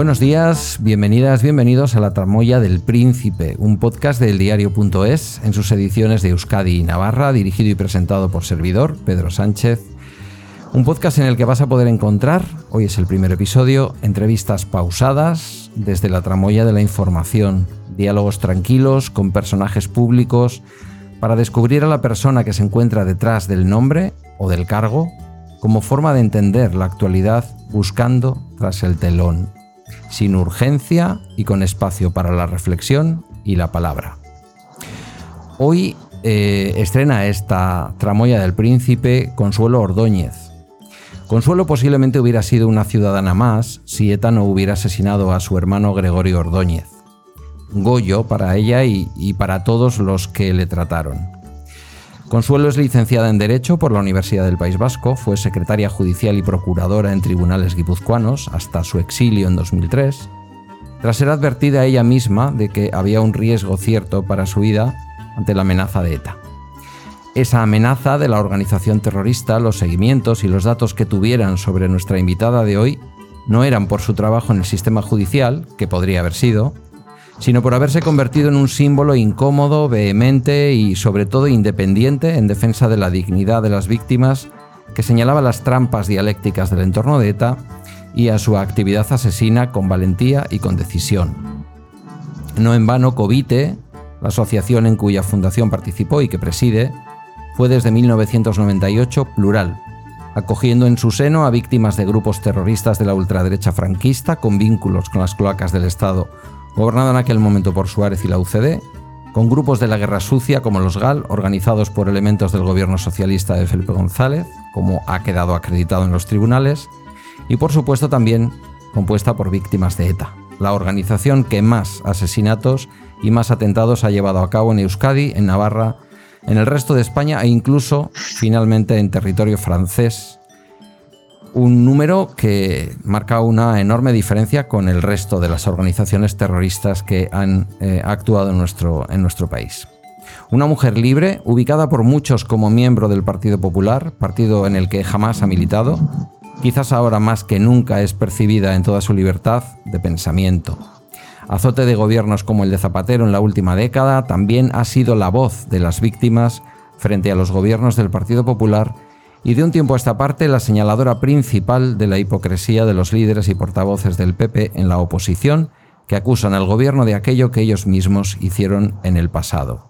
Buenos días, bienvenidas, bienvenidos a La Tramoya del Príncipe, un podcast del diario.es en sus ediciones de Euskadi y Navarra, dirigido y presentado por servidor, Pedro Sánchez. Un podcast en el que vas a poder encontrar, hoy es el primer episodio, entrevistas pausadas desde la tramoya de la información, diálogos tranquilos con personajes públicos, para descubrir a la persona que se encuentra detrás del nombre o del cargo como forma de entender la actualidad buscando tras el telón sin urgencia y con espacio para la reflexión y la palabra. Hoy eh, estrena esta tramoya del príncipe Consuelo Ordóñez. Consuelo posiblemente hubiera sido una ciudadana más si ETA no hubiera asesinado a su hermano Gregorio Ordóñez. Goyo para ella y para todos los que le trataron. Consuelo es licenciada en Derecho por la Universidad del País Vasco, fue secretaria judicial y procuradora en tribunales guipuzcoanos hasta su exilio en 2003. Tras ser advertida ella misma de que había un riesgo cierto para su vida ante la amenaza de ETA. Esa amenaza de la organización terrorista, los seguimientos y los datos que tuvieran sobre nuestra invitada de hoy no eran por su trabajo en el sistema judicial, que podría haber sido, sino por haberse convertido en un símbolo incómodo, vehemente y sobre todo independiente en defensa de la dignidad de las víctimas, que señalaba las trampas dialécticas del entorno de ETA y a su actividad asesina con valentía y con decisión. No en vano, Covite, la asociación en cuya fundación participó y que preside, fue desde 1998 plural, acogiendo en su seno a víctimas de grupos terroristas de la ultraderecha franquista con vínculos con las cloacas del Estado gobernado en aquel momento por Suárez y la UCD, con grupos de la guerra sucia como los GAL, organizados por elementos del gobierno socialista de Felipe González, como ha quedado acreditado en los tribunales, y por supuesto también compuesta por víctimas de ETA, la organización que más asesinatos y más atentados ha llevado a cabo en Euskadi, en Navarra, en el resto de España e incluso finalmente en territorio francés un número que marca una enorme diferencia con el resto de las organizaciones terroristas que han eh, actuado en nuestro, en nuestro país. Una mujer libre, ubicada por muchos como miembro del Partido Popular, partido en el que jamás ha militado, quizás ahora más que nunca es percibida en toda su libertad de pensamiento. Azote de gobiernos como el de Zapatero en la última década, también ha sido la voz de las víctimas frente a los gobiernos del Partido Popular y de un tiempo a esta parte la señaladora principal de la hipocresía de los líderes y portavoces del PP en la oposición que acusan al gobierno de aquello que ellos mismos hicieron en el pasado.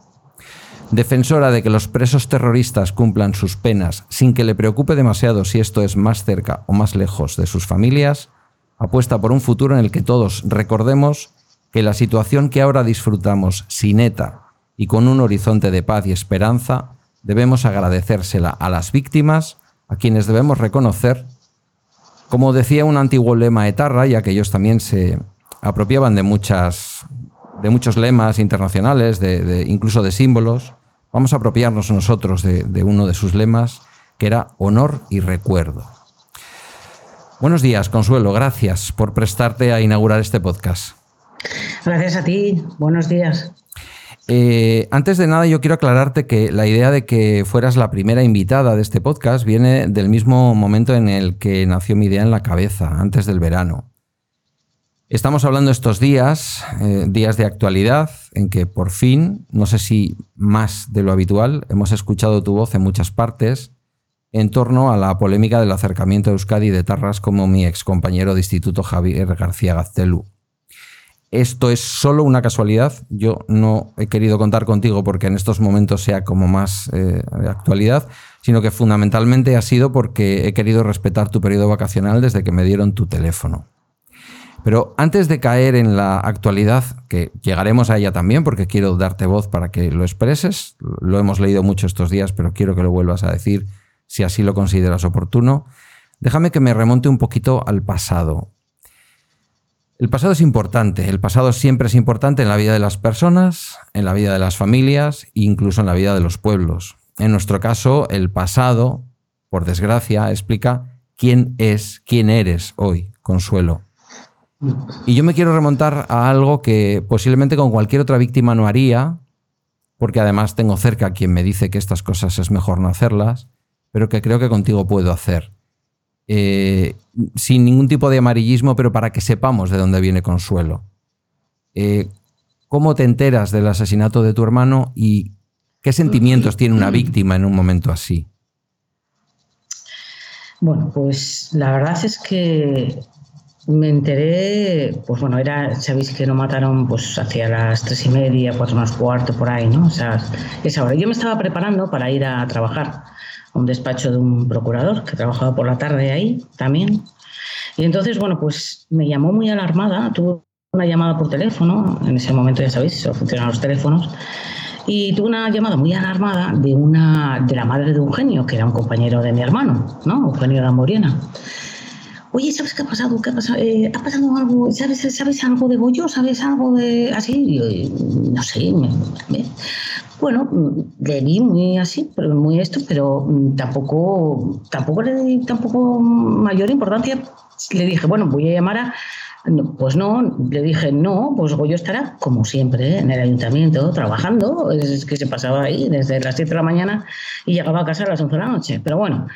Defensora de que los presos terroristas cumplan sus penas sin que le preocupe demasiado si esto es más cerca o más lejos de sus familias, apuesta por un futuro en el que todos recordemos que la situación que ahora disfrutamos sin ETA y con un horizonte de paz y esperanza debemos agradecérsela a las víctimas, a quienes debemos reconocer, como decía un antiguo lema etarra, ya que ellos también se apropiaban de, muchas, de muchos lemas internacionales, de, incluso de símbolos, vamos a apropiarnos nosotros de, de uno de sus lemas, que era honor y recuerdo. Buenos días, Consuelo. Gracias por prestarte a inaugurar este podcast. Gracias a ti. Buenos días. Eh, antes de nada, yo quiero aclararte que la idea de que fueras la primera invitada de este podcast viene del mismo momento en el que nació mi idea en la cabeza, antes del verano. Estamos hablando estos días, eh, días de actualidad, en que por fin, no sé si más de lo habitual, hemos escuchado tu voz en muchas partes en torno a la polémica del acercamiento a Euskadi de Tarras como mi ex compañero de instituto Javier García Gaztelu. Esto es solo una casualidad. Yo no he querido contar contigo porque en estos momentos sea como más eh, actualidad, sino que fundamentalmente ha sido porque he querido respetar tu periodo vacacional desde que me dieron tu teléfono. Pero antes de caer en la actualidad, que llegaremos a ella también porque quiero darte voz para que lo expreses, lo hemos leído mucho estos días, pero quiero que lo vuelvas a decir si así lo consideras oportuno, déjame que me remonte un poquito al pasado. El pasado es importante, el pasado siempre es importante en la vida de las personas, en la vida de las familias incluso en la vida de los pueblos. En nuestro caso, el pasado, por desgracia, explica quién es, quién eres hoy, Consuelo. Y yo me quiero remontar a algo que posiblemente con cualquier otra víctima no haría, porque además tengo cerca a quien me dice que estas cosas es mejor no hacerlas, pero que creo que contigo puedo hacer. Eh, sin ningún tipo de amarillismo, pero para que sepamos de dónde viene Consuelo. Eh, ¿Cómo te enteras del asesinato de tu hermano y qué sentimientos tiene una víctima en un momento así? Bueno, pues la verdad es que me enteré, pues bueno, era, sabéis que lo mataron pues hacia las tres y media, cuatro más cuarto, por ahí, ¿no? O sea, esa hora. Yo me estaba preparando para ir a trabajar un despacho de un procurador que trabajaba por la tarde ahí también. Y entonces, bueno, pues me llamó muy alarmada, tuve una llamada por teléfono, en ese momento ya sabéis, solo funcionan los teléfonos, y tuve una llamada muy alarmada de una de la madre de Eugenio, que era un compañero de mi hermano, ¿no? Eugenio de Moriena. Oye, ¿sabes qué ha pasado? ¿Qué ha pasado? Eh, ¿Ha pasado algo? ¿Sabes, ¿Sabes algo de Goyo? ¿Sabes algo de así? No sé. Bueno, le vi muy así, muy esto, pero tampoco, tampoco le di tampoco mayor importancia. Le dije, bueno, voy a llamar a pues no, le dije, no, pues Goyo estará como siempre en el ayuntamiento trabajando, es que se pasaba ahí desde las 7 de la mañana y llegaba a casa a las 11 de la noche. Pero bueno,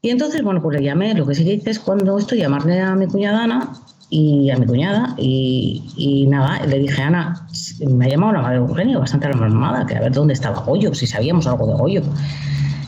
y entonces, bueno, pues le llamé, lo que sí que hice es cuando esto, llamarle a mi cuñada Ana y a mi cuñada y, nada, le dije, Ana, me ha llamado la madre de Eugenio, bastante alarmada, que a ver dónde estaba Goyo, si sabíamos algo de Goyo.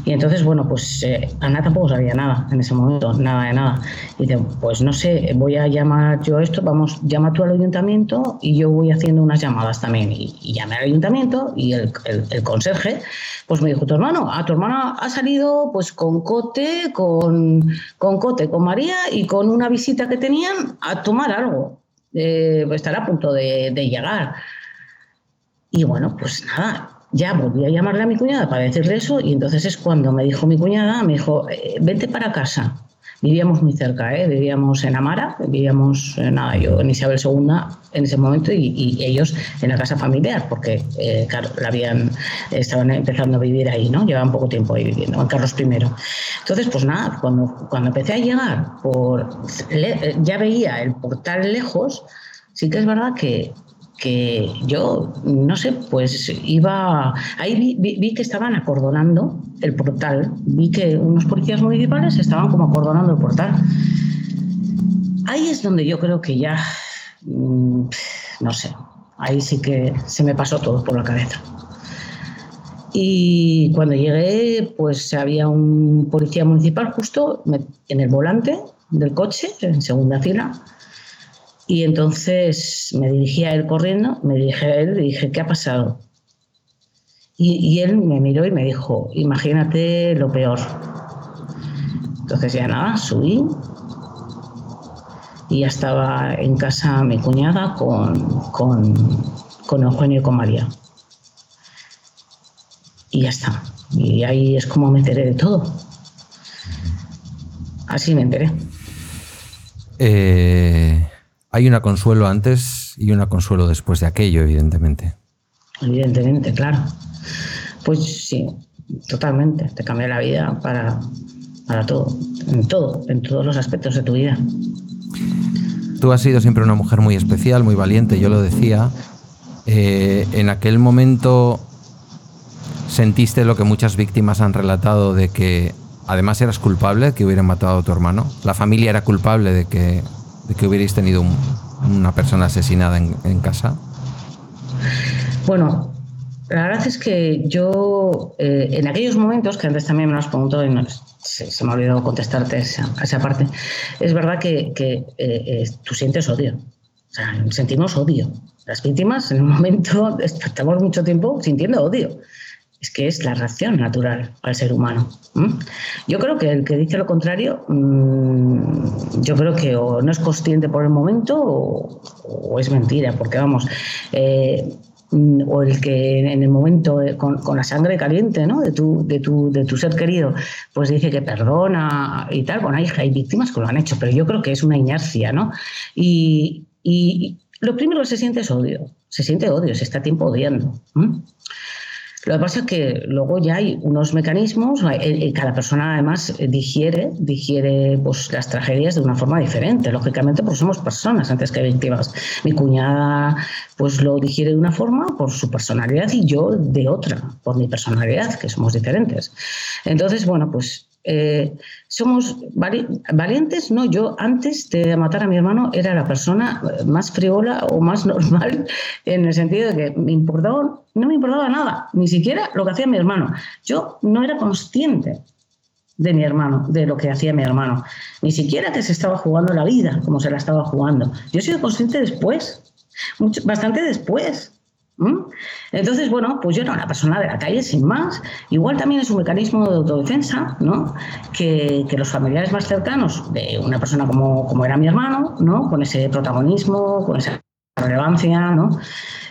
Y entonces, bueno, pues eh, Ana tampoco sabía nada en ese momento, nada de nada. Y dice, pues no sé, voy a llamar yo esto, vamos, llama tú al ayuntamiento y yo voy haciendo unas llamadas también. Y, llamé al ayuntamiento y el, el, conserje, pues me dijo, tu hermano, a tu hermana ha salido pues con Cote, con, con Cote, con María y con una visita que tenían a tomar algo. Eh, estará a punto de llegar. Y bueno, pues nada, ya volví a llamarle a mi cuñada para decirle eso y entonces es cuando me dijo mi cuñada, me dijo, eh, vente para casa. Vivíamos muy cerca, ¿eh? vivíamos en Amara, vivíamos, nada, yo en Isabel II en ese momento y, ellos en la casa familiar, porque, eh, claro, la habían, estaban empezando a vivir ahí, ¿no? Llevaban poco tiempo ahí viviendo, en Carlos I. Entonces, pues nada, cuando, cuando empecé a llegar, por, ya veía el portal lejos, sí que es verdad que que yo, no sé, pues iba, ahí vi, que estaban acordonando el portal, vi que unos policías municipales estaban como acordonando el portal. Ahí es donde yo creo que ya, mm, no sé, ahí sí que se me pasó todo por la cabeza. Y cuando llegué, pues había un policía municipal justo en el volante del coche, en segunda fila, y entonces me dirigí a él corriendo, me dirigí a él y dije, ¿qué ha pasado? Y, él me miró y me dijo, imagínate lo peor. Entonces ya nada, subí y ya estaba en casa mi cuñada con, con, con Eugenio y con María. Y ya está. Y ahí es como me enteré de todo. Así me enteré. Eh, hay una consuelo antes y una consuelo después de aquello, evidentemente. Evidentemente, claro. Pues sí, totalmente. Te cambia la vida para, para todo, en todo, en todos los aspectos de tu vida. Tú has sido siempre una mujer muy especial, muy valiente, yo lo decía. Eh, en aquel momento sentiste lo que muchas víctimas han relatado de que además eras culpable de que hubieran matado a tu hermano. La familia era culpable de que de que hubierais tenido una persona asesinada en, casa? Bueno, la verdad es que yo, eh, en aquellos momentos, que antes también me lo has preguntado y se, me ha olvidado contestarte esa, esa parte, es verdad que, que eh, eh, tú sientes odio. O sea, sentimos odio. Las víctimas, en un momento, estamos mucho tiempo sintiendo odio es que es la reacción natural al ser humano. Yo creo que el que dice lo contrario, mm, yo creo que o no es consciente por el momento o, es mentira, porque vamos, eh, o el que en el momento eh, con, la sangre caliente ¿no? de, tu, de, tu, de tu ser querido, pues dice que perdona y tal, bueno, hay, hay víctimas que lo han hecho, pero yo creo que es una inercia, ¿no? Y, lo primero que se siente es odio, se siente odio, se está tiempo odiando. Lo que pasa es que luego ya hay unos mecanismos, eh, eh, cada persona además digiere, digiere pues, las tragedias de una forma diferente. Lógicamente, pues somos personas antes que víctimas. Mi cuñada pues lo digiere de una forma por su personalidad y yo de otra, por mi personalidad, que somos diferentes. Entonces, bueno, pues eh, somos valientes, no, yo antes de matar a mi hermano era la persona más friola o más normal en el sentido de que me importaba, no me importaba nada, ni siquiera lo que hacía mi hermano. Yo no era consciente de mi hermano, de lo que hacía mi hermano, ni siquiera que se estaba jugando la vida como se la estaba jugando. Yo he sido consciente después, bastante después. Entonces, bueno, pues yo era una persona de la calle sin más. Igual también es un mecanismo de autodefensa, ¿no? Que, los familiares más cercanos de una persona como, como, era mi hermano, ¿no? Con ese protagonismo, con esa relevancia, ¿no?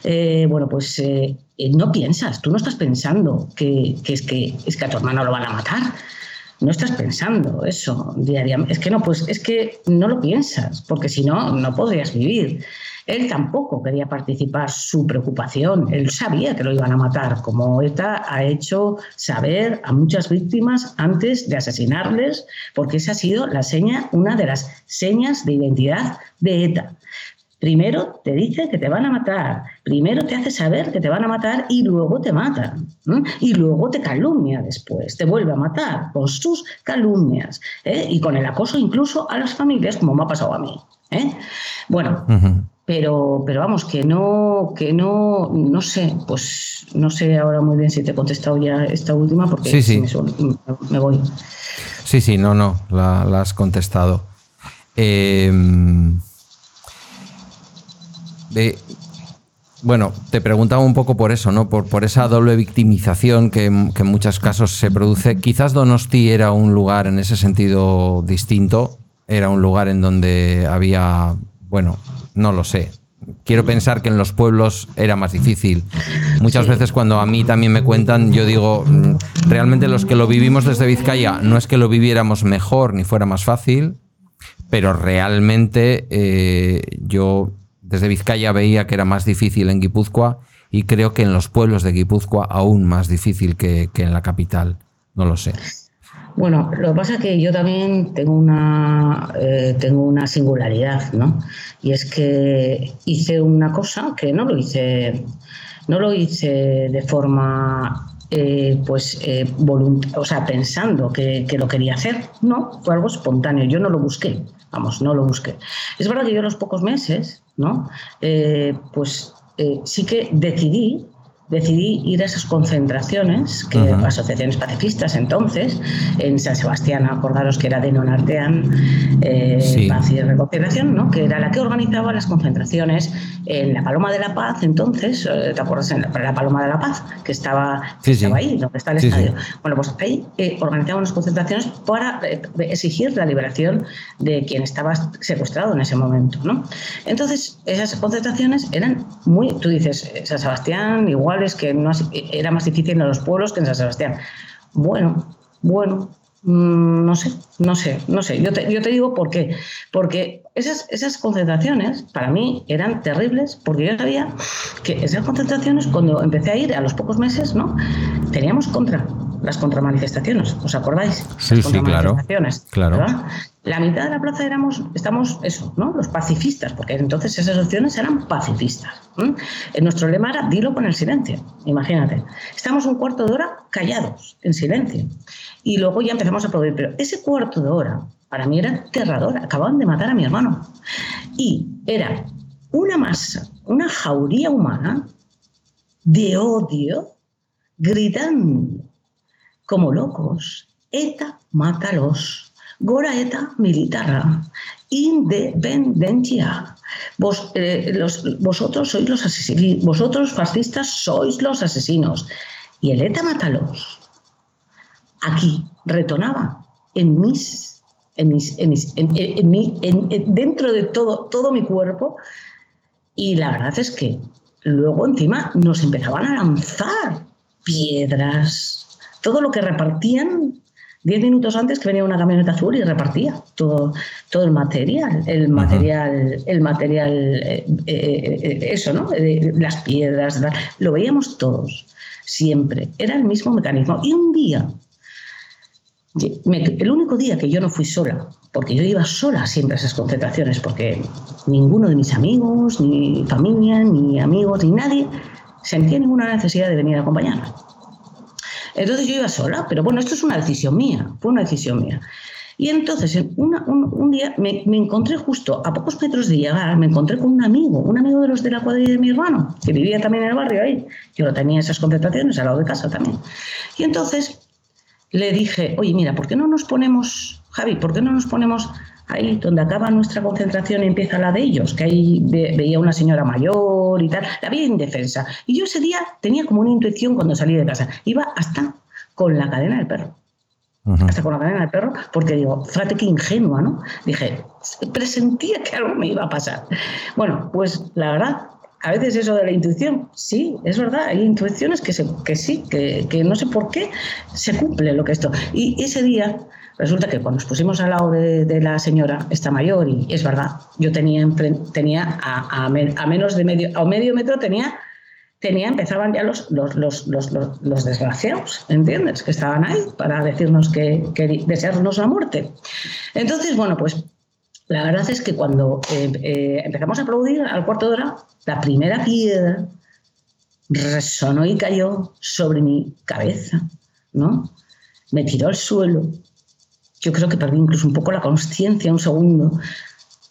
Eh, bueno, pues eh, eh, no piensas, tú no estás pensando que, es que es que a tu hermano lo van a matar. No estás pensando eso diariamente. Es que no, pues es que no lo piensas, porque si no, no podrías vivir. Él tampoco quería participar, su preocupación, él sabía que lo iban a matar, como ETA ha hecho saber a muchas víctimas antes de asesinarles, porque esa ha sido la seña, una de las señas de identidad de ETA. Primero te dice que te van a matar, primero te hace saber que te van a matar y luego te mata. Y luego te calumnia después, te vuelve a matar con sus calumnias ¿eh? y con el acoso incluso a las familias, como me ha pasado a mí. ¿eh? Bueno, pero, pero vamos, que no, que no, no sé, pues no sé ahora muy bien si te he contestado ya esta última porque sí, sí. Me, voy. Sí, sí, no, no, la, has contestado. Em, bueno, te preguntaba un poco por eso, ¿no? Por, por esa doble victimización que, que, en muchos casos se produce. Quizás Donosti era un lugar en ese sentido distinto. Era un lugar en donde había, bueno, no lo sé. Quiero pensar que en los pueblos era más difícil. Muchas veces cuando a mí también me cuentan, yo digo, mm, realmente los que lo vivimos desde Vizcaya, no es que lo viviéramos mejor ni fuera más fácil, pero realmente eh, yo desde Vizcaya veía que era más difícil en Guipúzcoa y creo que en los pueblos de Guipúzcoa aún más difícil que, que en la capital. No lo sé. Bueno, lo que pasa es que yo también tengo una, eh, tengo una singularidad, ¿no? Y es que hice una cosa que no lo hice, no lo hice de forma eh, pues eh, o sea, pensando que, que, lo quería hacer. No, fue algo espontáneo, yo no lo busqué, vamos, no lo busqué. Es verdad que yo a los pocos meses, ¿no? pues sí que decidí decidí ir a esas concentraciones, que asociaciones pacifistas entonces, en San Sebastián, acordaros que era de Nonartean, eh, Paz y Reconciliación, ¿no? que era la que organizaba las concentraciones en la Paloma de la Paz, entonces, eh, ¿te acuerdas? En la, Paloma de la Paz, que estaba, ahí, donde está el estadio. Bueno, pues ahí eh, organizaban las concentraciones para eh, exigir la liberación de quien estaba secuestrado en ese momento. ¿no? Entonces, esas concentraciones eran muy, tú dices, San Sebastián, igual que no, era más difícil en los pueblos que en San Sebastián. Bueno, bueno, mm, no sé, no sé, no sé. Yo te, yo te digo por qué. Porque esas, esas concentraciones para mí eran terribles porque yo sabía que esas concentraciones, cuando empecé a ir a los pocos meses, ¿no? Teníamos contra las contramanifestaciones, ¿os acordáis? Sí, sí, claro. claro. La mitad de la plaza éramos, estamos, eso, ¿no? Los pacifistas, porque entonces esas opciones eran pacifistas. Nuestro lema era dilo con el silencio, imagínate. Estamos un cuarto de hora callados, en silencio. Y luego ya empezamos a aplaudir. Pero ese cuarto de hora, para mí era aterrador. Acababan de matar a mi hermano. Y era una masa, una jauría humana de odio, gritando como locos. ETA, mátalos Gora eta militarra, independencia. Vos, eh, vosotros sois los asesinos, vosotros fascistas sois los asesinos. Y el ETA mátalos. Aquí retonaba en mis, en mis, en dentro de todo, todo mi cuerpo. Y la verdad es que luego encima nos empezaban a lanzar piedras, todo lo que repartían Diez minutos antes que venía una camioneta azul y repartía todo, todo el material, el material, el material, eh, eh, eh, eso, ¿no? las piedras, lo veíamos todos, siempre. Era el mismo mecanismo. Y un día, el único día que yo no fui sola, porque yo iba sola siempre a esas concentraciones, porque ninguno de mis amigos, ni familia, ni amigos, ni nadie sentía ninguna necesidad de venir a acompañarme. Entonces yo iba sola, pero bueno, esto es una decisión mía, fue una decisión mía. Y entonces un, día me, encontré justo a pocos metros de llegar, me encontré con un amigo, un amigo de los de la cuadrilla de mi hermano, que vivía también en el barrio ahí. Yo lo tenía esas concentraciones al lado de casa también. Y entonces le dije, oye, mira, ¿por qué no nos ponemos, Javi, ¿por qué no nos ponemos ahí donde acaba nuestra concentración y empieza la de ellos? Que ahí veía una señora mayor y tal, la vi indefensa. Y yo ese día tenía como una intuición cuando salí de casa, iba hasta con la cadena del perro hasta con la cadena del perro, porque digo, fíjate qué ingenua, ¿no? Dije, presentía que algo me iba a pasar. Bueno, pues la verdad, a veces eso de la intuición, sí, es verdad, hay intuiciones que, se, que sí, que, que, no sé por qué se cumple lo que esto. Y ese día, resulta que cuando nos pusimos al lado de, la señora, esta mayor, y es verdad, yo tenía, tenía a, menos de medio, a medio metro tenía tenía, empezaban ya los, los, los, los, desgraciados, ¿entiendes? Que estaban ahí para decirnos que, que, desearnos la muerte. Entonces, bueno, pues la verdad es que cuando eh, eh, empezamos a aplaudir al cuarto de hora, la primera piedra resonó y cayó sobre mi cabeza, ¿no? Me tiró al suelo. Yo creo que perdí incluso un poco la conciencia un segundo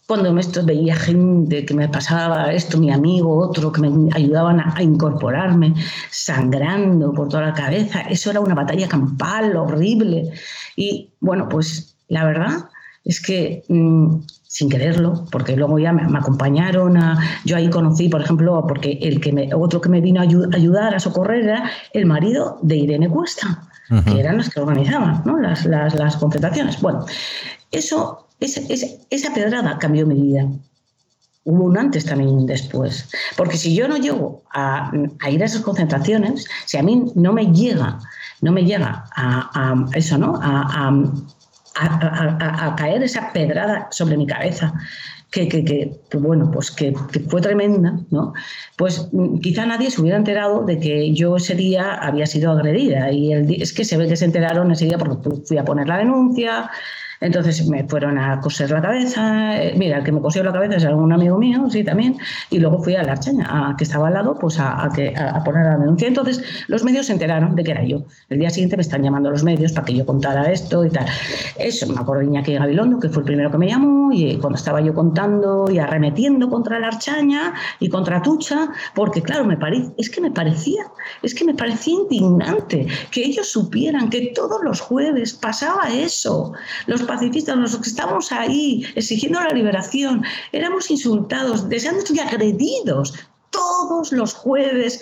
cuando esto veía gente que me pasaba esto, mi amigo, otro, que me ayudaban a, incorporarme, sangrando por toda la cabeza, eso era una batalla campal horrible. Y bueno, pues la verdad es que mm, sin quererlo, porque luego ya me, acompañaron a, yo ahí conocí, por ejemplo, porque el que me, otro que me vino a ayudar, a socorrer era el marido de Irene Cuesta, que eran los que organizaban ¿no? las, las, las concentraciones. Bueno, eso esa pedrada cambió mi vida. Hubo un antes también un después. Porque si yo no llego a, ir a esas concentraciones, si a mí no me llega, no me llega a, eso, ¿no? A, caer esa pedrada sobre mi cabeza, que, que, bueno, pues que, fue tremenda, ¿no? Pues mm, quizá nadie se hubiera enterado de que yo ese día había sido agredida. Y el, es que se ve que se enteraron ese día porque fui a poner la denuncia, entonces me fueron a coser la cabeza. Eh, mira, el que me cosió la cabeza es algún amigo mío, sí, también. Y luego fui a la archaña, a, que estaba al lado, pues a, que, a, poner la denuncia. Entonces los medios se enteraron de que era yo. El día siguiente me están llamando los medios para que yo contara esto y tal. Eso, me acuerdo Iñaki Gabilondo, que fue el primero que me llamó, y cuando estaba yo contando y arremetiendo contra la archaña y contra Tucha, porque claro, me parece, es que me parecía, es que me parecía indignante que ellos supieran que todos los jueves pasaba eso. Pacifistas, los que estábamos ahí exigiendo la liberación, éramos insultados, deseando y agredidos todos los jueves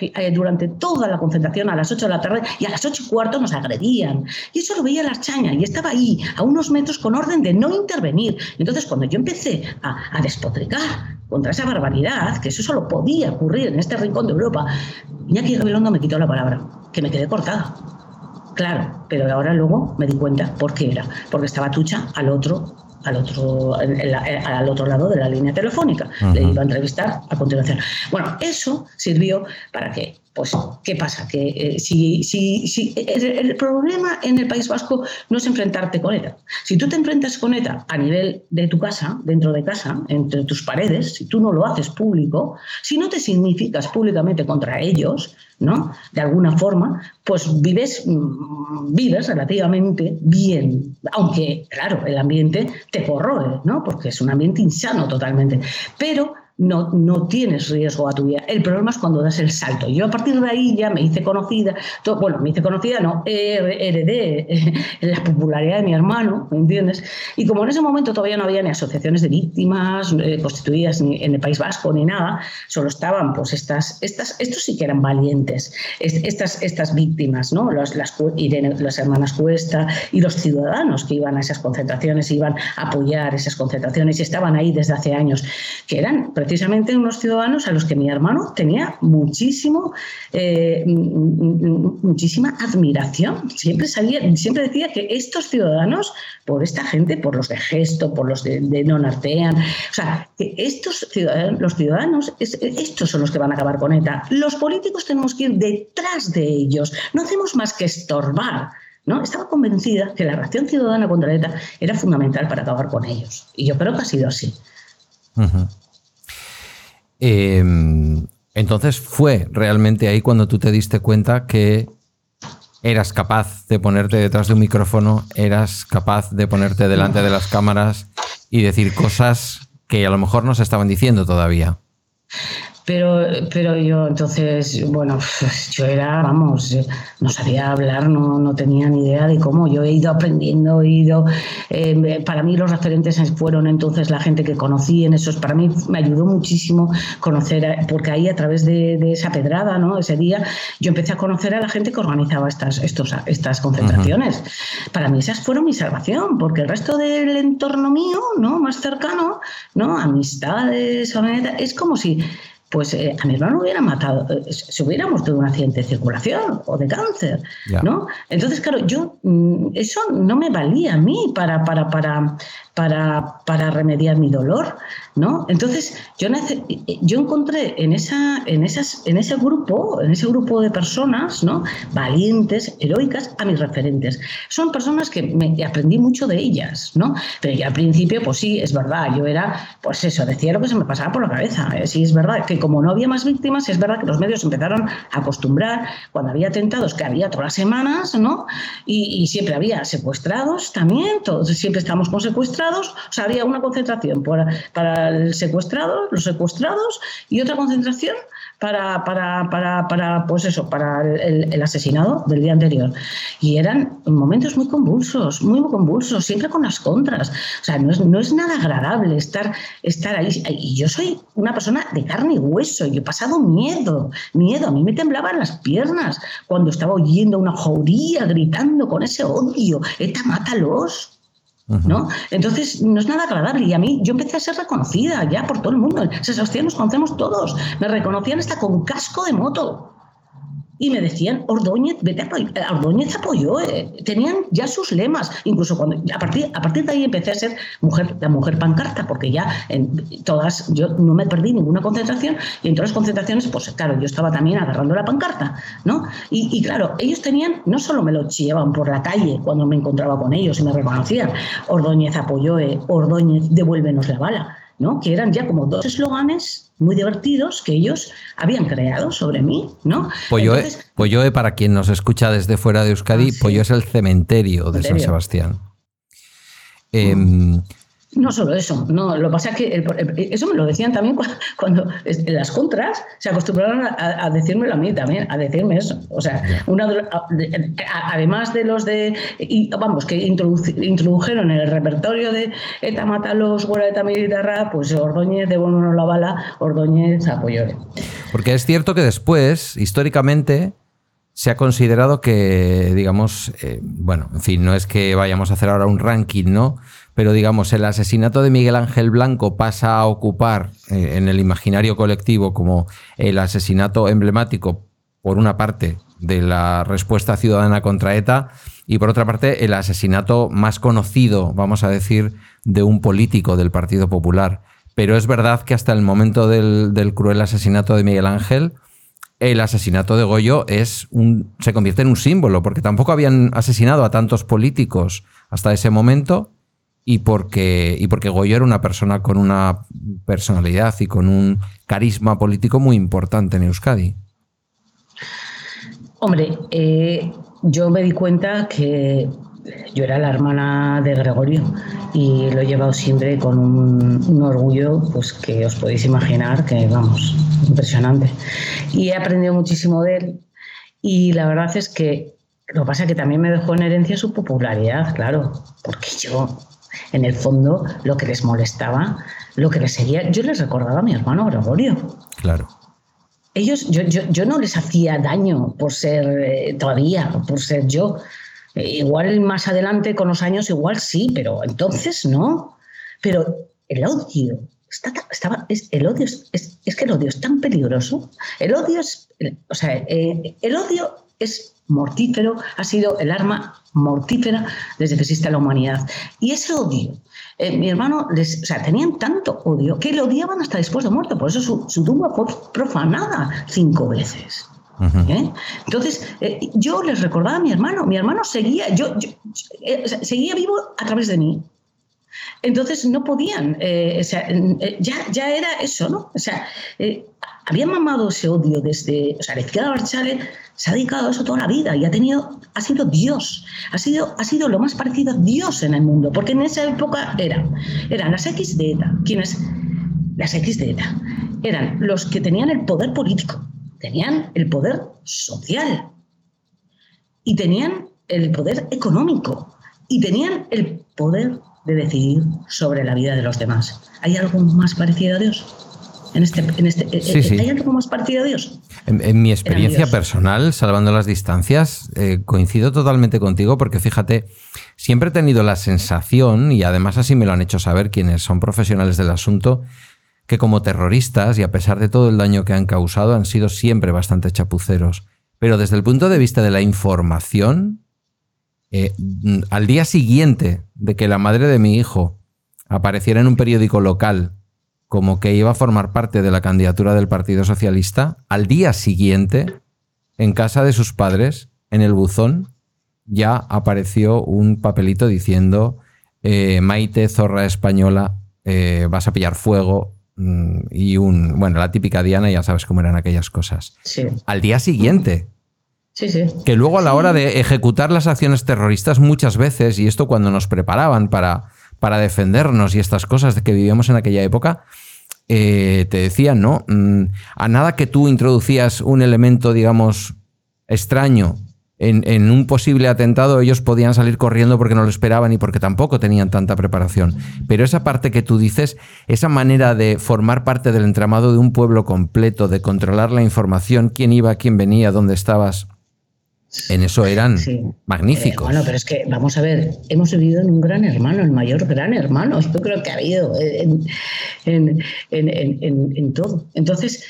eh, durante toda la concentración a las 8 de la tarde y a las 8 y cuarto nos agredían. Y eso lo veía la chaña y estaba ahí a unos metros con orden de no intervenir. Entonces cuando yo empecé a, despotricar contra esa barbaridad, que eso solo podía ocurrir en este rincón de Europa, Iñaki Gabilondo me quitó la palabra, que me quedé cortada. Claro, pero ahora luego me di cuenta por qué era, porque estaba Tucha al otro al otro, al otro lado de la línea telefónica. Le iba a entrevistar a continuación. Bueno, eso sirvió para que pues, ¿qué pasa? Que eh, si, si, si el, problema en el País Vasco no es enfrentarte con ETA. Si tú te enfrentas con ETA a nivel de tu casa, dentro de casa, entre tus paredes, si tú no lo haces público, si no te significas públicamente contra ellos, ¿no? De alguna forma, pues vives, mm, vives relativamente bien. Aunque, claro, el ambiente te corroe, ¿no? Porque es un ambiente insano totalmente. Pero no, no tienes riesgo a tu vida. El problema es cuando das el salto. Yo a partir de ahí ya me hice conocida, bueno, me hice conocida, no, heredé la popularidad de mi hermano, ¿me entiendes? Y como en ese momento todavía no había ni asociaciones de víctimas eh, constituidas ni en el País Vasco ni nada, solo estaban pues estas, estas, estos sí que eran valientes, estas, estas víctimas, ¿no? Las, las, las hermanas Cuesta y los ciudadanos que iban a esas concentraciones, iban a apoyar esas concentraciones y estaban ahí desde hace años, que eran precisamente unos ciudadanos a los que mi hermano tenía muchísimo, eh, muchísima admiración. Siempre, siempre decía que estos ciudadanos, por esta gente, por los de Gesto, por los de, de Nonartean, o sea, que estos ciudadanos, los ciudadanos, estos son los que van a acabar con ETA. Los políticos tenemos que ir detrás de ellos. No hacemos más que estorbar. ¿no? Estaba convencida que la reacción ciudadana contra ETA era fundamental para acabar con ellos. Y yo creo que ha sido así. Em, entonces fue realmente ahí cuando tú te diste cuenta que eras capaz de ponerte detrás de un micrófono, eras capaz de ponerte delante de las cámaras y decir cosas que a lo mejor no se estaban diciendo todavía. Pero, pero yo entonces, bueno, yo era, vamos, no sabía hablar, no, no tenía ni idea de cómo. Yo he ido aprendiendo, he ido. Eh, para mí los referentes fueron entonces la gente que conocí en esos. Para mí me ayudó muchísimo conocer, porque ahí a través de, esa pedrada, ¿no? Ese día, yo empecé a conocer a la gente que organizaba estas, estos, estas concentraciones. Para mí esas fueron mi salvación, porque el resto del entorno mío, ¿no? Más cercano, ¿no? Amistades, es como si pues eh, a mi hermano hubiera matado, eh, se hubiera muerto de un accidente de circulación o de cáncer, ¿no? Entonces, claro, yo mm, eso no me valía a mí para, para, para, para, para remediar mi dolor, ¿no? Entonces, yo, yo encontré en, esa, en, esas, en ese grupo, en ese grupo de personas, ¿no? Valientes, heroicas, a mis referentes. Son personas que me aprendí mucho de ellas, ¿no? Pero yo al principio, pues sí, es verdad, yo era, pues eso, decía lo que se me pasaba por la cabeza. ¿eh? Sí, es verdad que como no había más víctimas, es verdad que los medios empezaron a acostumbrar, cuando había atentados, que había todas las semanas, ¿no? Y, y siempre había secuestrados también, todos, siempre estamos con secuestrados o sea, había una concentración para, para el secuestrado, los secuestrados y otra concentración para, para, para, para pues eso, para el, el, asesinado del día anterior. Y eran momentos muy convulsos, muy convulsos, siempre con las contras. O sea, no es, no es nada agradable estar, estar ahí. Y yo soy una persona de carne y hueso, y he pasado miedo, miedo. A mí me temblaban las piernas cuando estaba oyendo una jauría gritando con ese odio, ¡Eta, mátalos! ¿No? Entonces, no es nada agradable. Y a mí, yo empecé a ser reconocida ya por todo el mundo. En Sebastián nos conocemos todos. Me reconocían hasta con casco de moto y me decían, Ordóñez, vete a, Ordóñez apoyó, eh, tenían ya sus lemas, incluso cuando, a partir, a partir de ahí empecé a ser mujer, la mujer pancarta, porque ya todas, yo no me perdí ninguna concentración, y en todas las concentraciones, pues claro, yo estaba también agarrando la pancarta, ¿no? Y, claro, ellos tenían, no solo me lo chillaban por la calle cuando me encontraba con ellos y me reconocían, Ordóñez apoyó, eh, Ordóñez, devuélvenos la bala, ¿no? Que eran ya como dos eslóganes muy divertidos que ellos habían creado sobre mí, ¿no? Polloe, para quien nos escucha desde fuera de Euskadi, ah, Pollo es el cementerio de San Sebastián. Eh, no solo eso, no, lo que pasa es que eso me lo decían también cuando, en las contras se acostumbraron a, a, decírmelo a mí también, a decirme eso. O sea, una además de los de, vamos, que introdujeron en el repertorio de Eta Matalos, Guarda Eta Militarra, pues Ordóñez, devuélvenos la bala, Ordóñez apoyó. Porque es cierto que después, históricamente, se ha considerado que, digamos, eh, bueno, en fin, no es que vayamos a hacer ahora un ranking, ¿no? Pero digamos, el asesinato de Miguel Ángel Blanco pasa a ocupar eh, en el imaginario colectivo como el asesinato emblemático, por una parte, de la respuesta ciudadana contra ETA y por otra parte, el asesinato más conocido, vamos a decir, de un político del Partido Popular. Pero es verdad que hasta el momento del, del cruel asesinato de Miguel Ángel, el asesinato de Goyo es un, se convierte en un símbolo, porque tampoco habían asesinado a tantos políticos hasta ese momento y porque, y porque Goyo era una persona con una personalidad y con un carisma político muy importante en Euskadi. Hombre, eh, yo me di cuenta que yo era la hermana de Gregorio y lo he llevado siempre con un, orgullo pues que os podéis imaginar que vamos impresionante y he aprendido muchísimo de él y la verdad es que lo que pasa es que también me dejó en herencia su popularidad claro porque yo en el fondo lo que les molestaba, lo que les seguía, yo les recordaba a mi hermano Gregorio. Claro. Ellos, yo, yo, no les hacía daño por ser eh, todavía, por ser yo. Eh, igual más adelante con los años, igual sí, pero entonces no. Pero el odio, está, estaba, es, el odio es, es, que el odio es tan peligroso. El odio es, o sea, eh, el odio es mortífero, ha sido el arma mortífera desde que existe la humanidad. Y ese odio, eh, mi hermano, les, o sea, tenían tanto odio que le odiaban hasta después de muerto, por eso su, tumba fue profanada cinco veces. ¿eh? Entonces, eh, yo les recordaba a mi hermano, mi hermano seguía, yo, seguía vivo a través de mí. Entonces no podían, eh, eh, ya, ya era eso, ¿no? O sea, eh, habían mamado ese odio desde, o sea, la izquierda Barchale se ha dedicado a eso toda la vida y ha tenido, ha sido Dios, ha sido, ha sido lo más parecido a Dios en el mundo, porque en esa época eran, eran las X de ETA, quienes, las X de ETA, eran los que tenían el poder político, tenían el poder social y tenían el poder económico y tenían el poder de decidir sobre la vida de los demás. ¿Hay algo más parecido a Dios? En este, en este, eh, eh, ¿Hay algo más parecido a Dios? En, mi experiencia personal, salvando las distancias, eh, coincido totalmente contigo porque fíjate, siempre he tenido la sensación, y además así me lo han hecho saber quienes son profesionales del asunto, que como terroristas, y a pesar de todo el daño que han causado, han sido siempre bastante chapuceros. Pero desde el punto de vista de la información, eh, al día siguiente de que la madre de mi hijo apareciera en un periódico local como que iba a formar parte de la candidatura del Partido Socialista, al día siguiente, en casa de sus padres, en el buzón, ya apareció un papelito diciendo eh, Maite, zorra española, eh, vas a pillar fuego. Mm, y un, bueno, la típica Diana, ya sabes cómo eran aquellas cosas. Al día siguiente, que luego a la hora de ejecutar las acciones terroristas muchas veces, y esto cuando nos preparaban para, para defendernos y estas cosas de que vivíamos en aquella época, eh, te decían, ¿no? Mm, a nada que tú introducías un elemento, digamos, extraño en, en, un posible atentado, ellos podían salir corriendo porque no lo esperaban y porque tampoco tenían tanta preparación. Pero esa parte que tú dices, esa manera de formar parte del entramado de un pueblo completo, de controlar la información, quién iba, quién venía, dónde estabas, en eso eran magníficos. bueno, pero es que, vamos a ver, hemos vivido en un gran hermano, el mayor gran hermano, yo creo que ha habido en, todo. Entonces,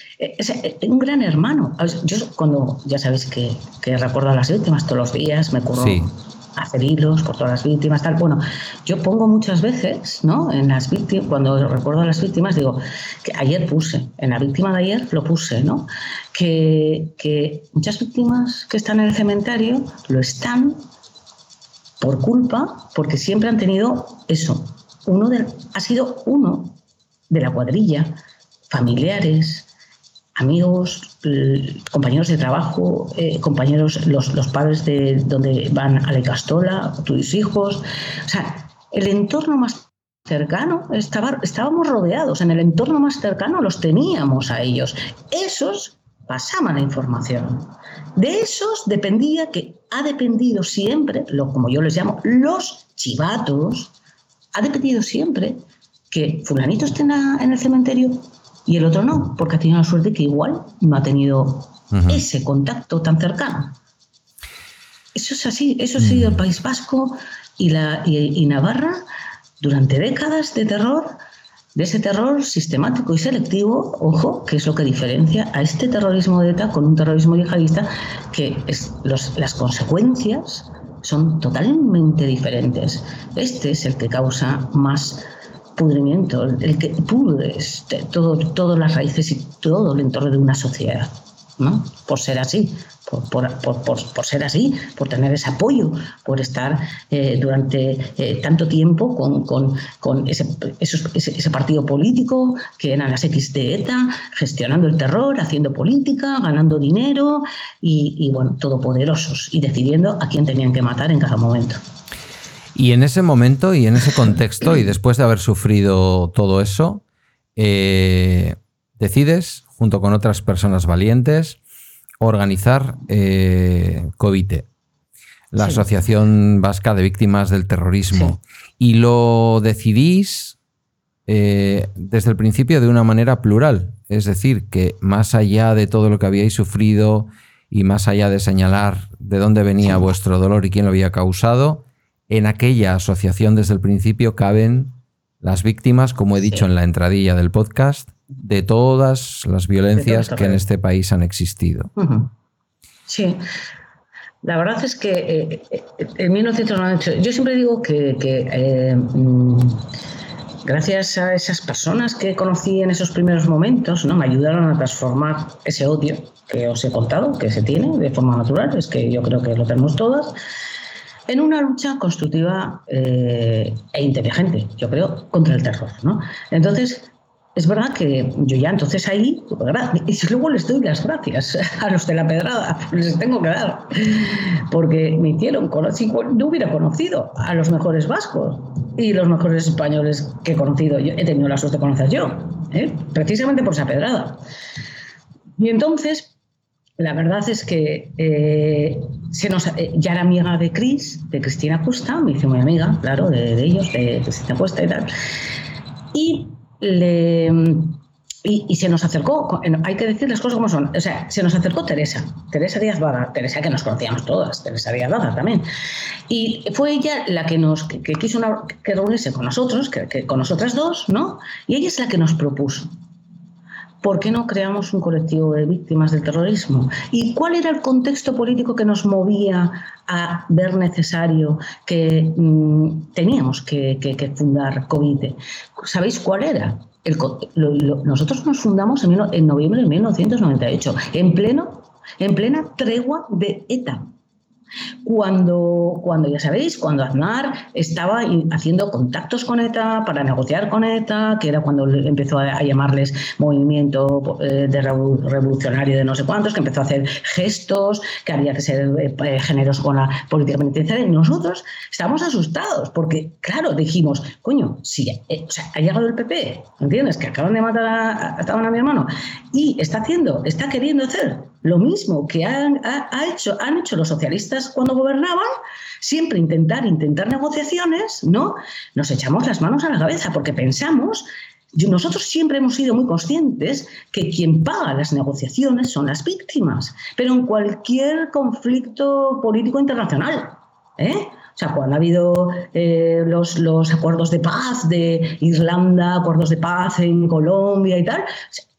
un gran hermano. Yo cuando, ya sabéis que, que recuerdo las víctimas todos los días, me ocurro hacer hilos por todas las víctimas, tal. Bueno, yo pongo muchas veces, ¿no? En las víctimas, cuando recuerdo a las víctimas, digo, que ayer puse, en la víctima de ayer lo puse, ¿no? Que, que muchas víctimas que están en el cementerio lo están por culpa, porque siempre han tenido eso. Uno de, ha sido uno de la cuadrilla, familiares, amigos, compañeros de trabajo, eh, compañeros, los, los, padres de donde van a la Castola, tus hijos. O sea, el entorno más cercano, estaba, estábamos rodeados, en el entorno más cercano los teníamos a ellos. Esos pasaban la información. De esos dependía, que ha dependido siempre, lo, como yo les llamo, los chivatos, ha dependido siempre que fulanito esté en el cementerio y el otro no, porque ha tenido la suerte que igual no ha tenido ese contacto tan cercano. Eso es así, eso ha sido el mm. País Vasco y, la, y, Navarra durante décadas de terror, de ese terror sistemático y selectivo, ojo, que es lo que diferencia a este terrorismo de ETA con un terrorismo yihadista, que es las consecuencias son totalmente diferentes. Este es el que causa más pudrimiento, el que pudre todo, todas las raíces y todo el entorno de una sociedad, ¿no? Por ser así, por, por, ser así, por tener ese apoyo, por estar eh, durante eh, tanto tiempo con, ese, ese, partido político que eran las X de ETA, gestionando el terror, haciendo política, ganando dinero y, y bueno, todopoderosos y decidiendo a quién tenían que matar en cada momento. Y en ese momento y en ese contexto, y después de haber sufrido todo eso, eh, decides, junto con otras personas valientes, organizar eh, COVITE, la Asociación Vasca de Víctimas del Terrorismo. Y lo decidís eh, desde el principio de una manera plural. Es decir, que más allá de todo lo que habíais sufrido y más allá de señalar de dónde venía vuestro dolor y quién lo había causado, en aquella asociación desde el principio caben las víctimas, como he dicho en la entradilla del podcast, de todas las violencias que en este país han existido. Sí. La verdad es que eh, eh, en 1998, yo siempre digo que, eh, mm, gracias a esas personas que conocí en esos primeros momentos, ¿no? me ayudaron a transformar ese odio que os he contado, que se tiene de forma natural, es que yo creo que lo tenemos todas, en una lucha constructiva eh, e inteligente, yo creo, contra el terror. ¿no? Entonces, es verdad que yo ya entonces ahí, y luego les doy las gracias a los de la pedrada, les tengo que dar, porque me hicieron, no hubiera conocido a los mejores vascos y los mejores españoles que he conocido, yo, he tenido la suerte de conocer yo, ¿eh? precisamente por esa pedrada. Y entonces, la verdad es que eh, se nos, eh, ya era amiga de Cris, de Cristina Cuesta, me hice muy amiga, claro, de, ellos, de Cristina Cuesta y tal. Y le, y, se nos acercó, hay que decir las cosas como son, o sea, se nos acercó Teresa, Teresa Díaz Vaga, Teresa que nos conocíamos todas, Teresa Díaz Vaga también. Y fue ella la que nos que, quiso que reunirse con nosotros, que, con nosotras dos, ¿no? Y ella es la que nos propuso. ¿Por qué no creamos un colectivo de víctimas del terrorismo? ¿Y cuál era el contexto político que nos movía a ver necesario que mm, teníamos que, fundar COVID? ¿Sabéis cuál era? nosotros nos fundamos en, en noviembre de 1998, en, pleno, en plena tregua de ETA. Cuando, cuando ya sabéis, cuando Aznar estaba haciendo contactos con ETA para negociar con ETA, que era cuando empezó a, llamarles movimiento eh, de revolucionario de no sé cuántos, que empezó a hacer gestos, que había que ser eh, eh, generoso con la política penitenciaria, nosotros estábamos asustados, porque claro, dijimos, coño, si ha llegado el PP, ¿entiendes? Que acaban de matar a, a mi hermano, y está haciendo, está queriendo hacer lo mismo que han, hecho, han hecho los socialistas cuando gobernaban, siempre intentar, intentar negociaciones, ¿no? Nos echamos las manos a la cabeza porque pensamos, nosotros siempre hemos sido muy conscientes que quien paga las negociaciones son las víctimas, pero en cualquier conflicto político internacional. ¿eh? O sea, cuando ha habido eh, los, los, acuerdos de paz de Irlanda, acuerdos de paz en Colombia y tal,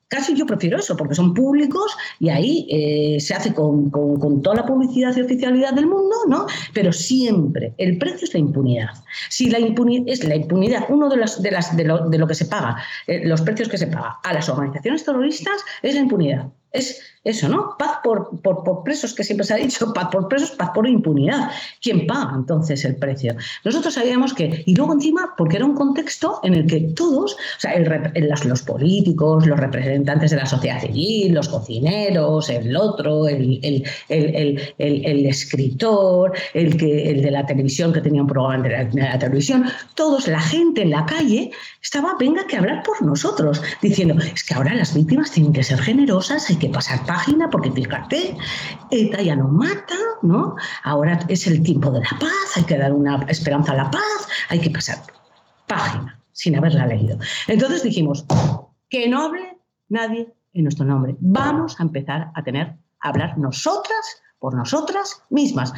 Casi yo prefiero eso, porque son públicos y ahí eh, se hace con, toda la publicidad y oficialidad del mundo, ¿no? Pero siempre el precio es la impunidad. Si la impunidad es la impunidad, uno de, las, de, las, de, lo, que se paga, eh, los precios que se paga a las organizaciones terroristas es la impunidad. Es eso, ¿no? Paz por, por, presos, que siempre se ha dicho, paz por presos, paz por impunidad. ¿Quién paga entonces el precio? Nosotros sabíamos que, y luego encima, porque era un contexto en el que todos, o sea, los políticos, los representantes de la sociedad civil, los cocineros, el otro, el, el, escritor, el, que, el de la televisión que tenía un programa de la, de la televisión, todos, la gente en la calle, estaba, venga, que hablar por nosotros, diciendo, es que ahora las víctimas tienen que ser generosas, hay que pasar página, porque fíjate, ETA ya no mata, ¿no? Ahora es el tiempo de la paz, hay que dar una esperanza a la paz, hay que pasar página sin haberla leído. Entonces dijimos, que no hable nadie en nuestro nombre. Vamos a empezar a tener, a hablar nosotras por nosotras mismas.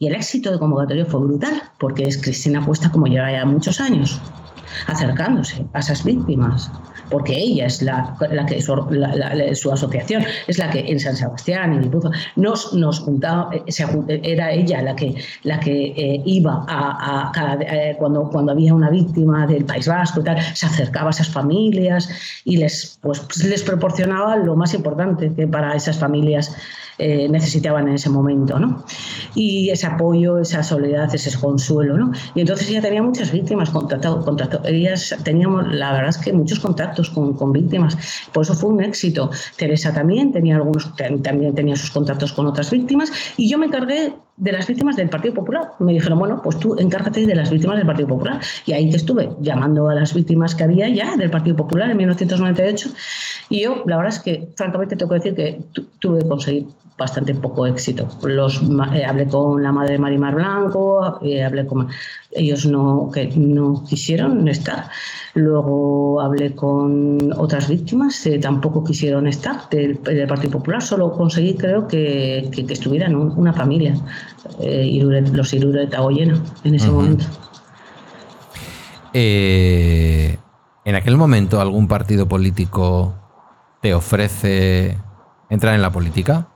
Y el éxito de convocatoria fue brutal, porque es Cristina Puesta como lleva ya muchos años acercándose a esas víctimas, porque ella es la, la que su, asociación es la que en San Sebastián, en Guipúzcoa, nos, nos juntaba, eh, era ella la que, la que eh, iba a, eh, cuando, cuando había una víctima del País Vasco y tal, se acercaba a esas familias y les, pues, les proporcionaba lo más importante que para esas familias eh, necesitaban en ese momento, ¿no? Y ese apoyo, esa soledad, ese consuelo, ¿no? Y entonces ella tenía muchas víctimas, contactado, contacto, ellas teníamos, la verdad es que muchos contactos con, con, víctimas, por eso fue un éxito. Teresa también tenía algunos, también tenía sus contactos con otras víctimas y yo me encargué de las víctimas del Partido Popular. Me dijeron, bueno, pues tú encárgate de las víctimas del Partido Popular. Y ahí que estuve llamando a las víctimas que había ya del Partido Popular en 1998. Y yo, la verdad es que, francamente, tengo que decir que tuve que conseguir bastante poco éxito. Los, eh, hablé con la madre de Marimar Blanco, eh, hablé con ellos no, que no quisieron estar. Luego hablé con otras víctimas, que tampoco quisieron estar del, Partido Popular. Solo conseguí, creo, que, que, estuvieran una familia, eh, los Irure Tagoyena, en ese momento. ¿En aquel momento algún partido político te ofrece entrar en la política?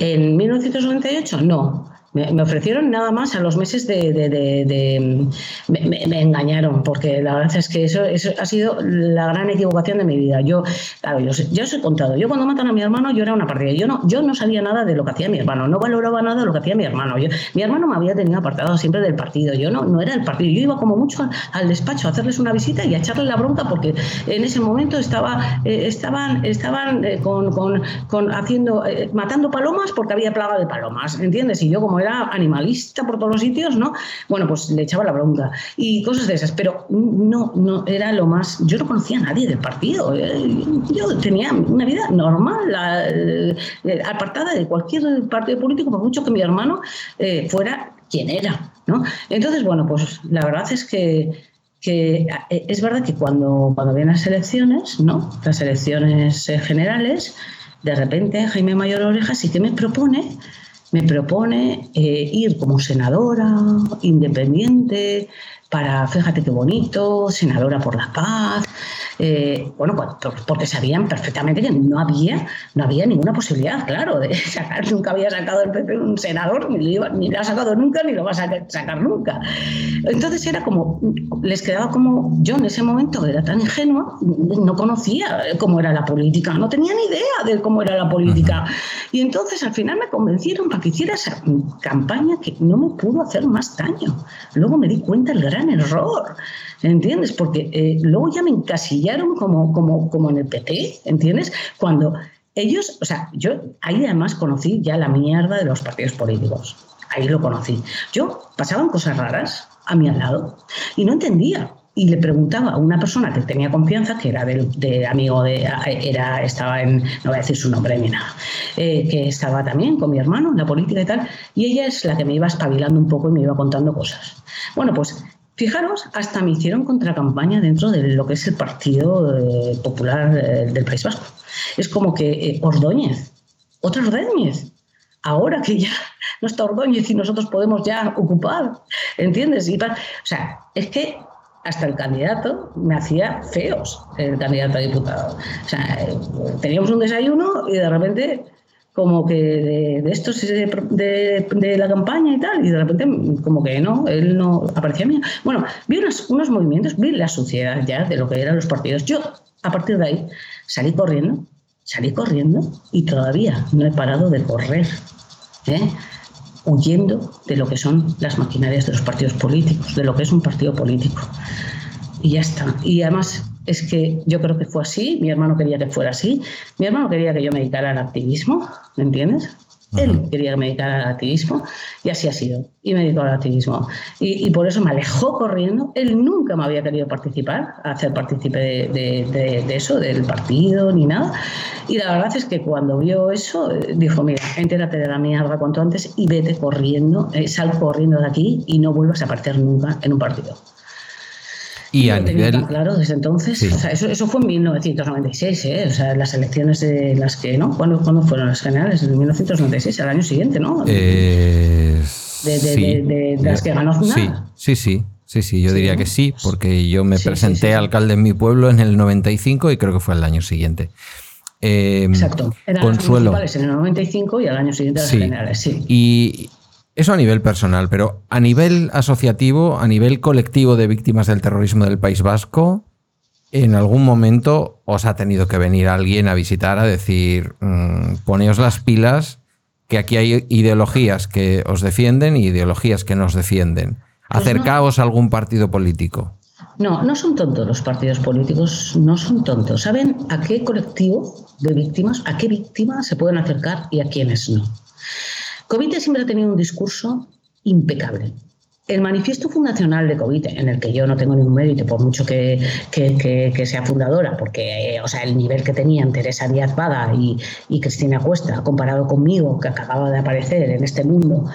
En 1998 no. Me, ofrecieron nada más a los meses de... me, engañaron, porque la verdad es que eso, eso ha sido la gran equivocación de mi vida. Yo, claro, yo, yo os he contado, yo cuando matan a mi hermano yo era una partida. Yo no, yo no sabía nada de lo que hacía mi hermano, no valoraba nada de lo que hacía mi hermano. Yo, mi hermano me había tenido apartado siempre del partido, yo no, no era el partido. Yo iba como mucho al, despacho a hacerles una visita y a echarles la bronca porque en ese momento estaba, eh, estaban, estaban eh, con, con, haciendo, eh, matando palomas porque había plaga de palomas, ¿entiendes? Y yo como era animalista por todos los sitios, ¿no? Bueno, pues le echaba la bronca y cosas de esas, pero no, no era lo más. Yo no conocía a nadie del partido. Eh, yo tenía una vida normal, eh, apartada de cualquier partido político, por mucho que mi hermano eh, fuera quien era, ¿no? Entonces, bueno, pues la verdad es que es verdad que cuando, cuando vienen las elecciones, ¿no? Las elecciones generales, de repente Jaime Mayor Oreja sí que me propone me propone eh, ir como senadora independiente para, fíjate qué bonito, senadora por la paz, eh, bueno, porque sabían perfectamente que no había, no había ninguna posibilidad, claro, de sacar, nunca había sacado el PP un senador, ni lo, ni lo ha sacado nunca, ni lo va a sacar, nunca. Entonces era como, les quedaba como, yo en ese momento era tan ingenua, no conocía cómo era la política, no tenía ni idea de cómo era la política. Y entonces al final me convencieron para que hiciera esa campaña que no me pudo hacer más daño. Luego me di cuenta el gran error. ¿Entiendes? Porque eh, luego ya me encasillaron como, como, como en el PT, ¿entiendes? Cuando ellos, o sea, yo ahí además conocí ya la mierda de los partidos políticos. Ahí lo conocí. Yo pasaban cosas raras a mi al lado y no entendía. Y le preguntaba a una persona que tenía confianza, que era de, amigo de, era, estaba en, no voy a decir su nombre ni nada, eh, que estaba también con mi hermano en la política y tal, y ella es la que me iba espabilando un poco y me iba contando cosas. Bueno, pues Fijaros, hasta me hicieron contracampaña dentro de lo que es el Partido eh, Popular eh, del País Vasco. Es como que eh, Ordóñez, otra Ordóñez, ahora que ya no está Ordóñez y nosotros podemos ya ocupar, ¿entiendes? o sea, es que hasta el candidato me hacía feos, el candidato a diputado. O sea, teníamos un desayuno y de repente como que de, estos de, de, la campaña y tal, y de repente como que no, él no aparecía mío. Bueno, vi unos, unos movimientos, vi la suciedad ya de lo que eran los partidos. Yo, a partir de ahí, salí corriendo, salí corriendo y todavía no he parado de correr, ¿eh? huyendo de lo que son las maquinarias de los partidos políticos, de lo que es un partido político. Y ya está. Y además es que yo creo que fue así, mi hermano quería que fuera así, mi hermano quería que yo me dedicara al activismo, ¿me entiendes? Él quería que me dedicara al activismo y así ha sido. Y me dedicó al activismo. Y, por eso me alejó corriendo. Él nunca me había querido participar, hacer partícipe de, eso, del partido, ni nada. Y la verdad es que cuando vio eso, dijo, mira, entérate de la mierda cuanto antes y vete corriendo, eh, sal corriendo de aquí y no vuelvas a aparecer nunca en un partido. Y a nivel. Claro, desde entonces. O sea, eso, eso, fue en 1996, ¿eh? O sea, las elecciones de las que, ¿no? ¿Cuándo, fueron las generales? En 1996, al año siguiente, ¿no? Eh, de, de, las que ganó Sí, sí, sí. Sí, sí, yo diría que sí, porque yo me presenté alcalde en mi pueblo en el 95 y creo que fue el año siguiente. Eh, Exacto. Eran Consuelo. Las en el 95 y al año siguiente las generales, sí. Y, eso a nivel personal, pero a nivel asociativo, a nivel colectivo de víctimas del terrorismo del País Vasco, en algún momento os ha tenido que venir alguien a visitar a decir, mm, poneos las pilas, que aquí hay ideologías que os defienden y ideologías que nos defienden. Pues Acercaos a algún partido político. No, no son tontos los partidos políticos, no son tontos. Saben a qué colectivo de víctimas, a qué víctimas se pueden acercar y a quiénes no. Covite siempre ha tenido un discurso impecable. El manifiesto fundacional de Covite, en el que yo no tengo ningún mérito, por mucho que, sea fundadora, porque o sea, el nivel que tenían Teresa Díaz Bada y, Cristina Cuesta, comparado conmigo, que acababa de aparecer en este mundo,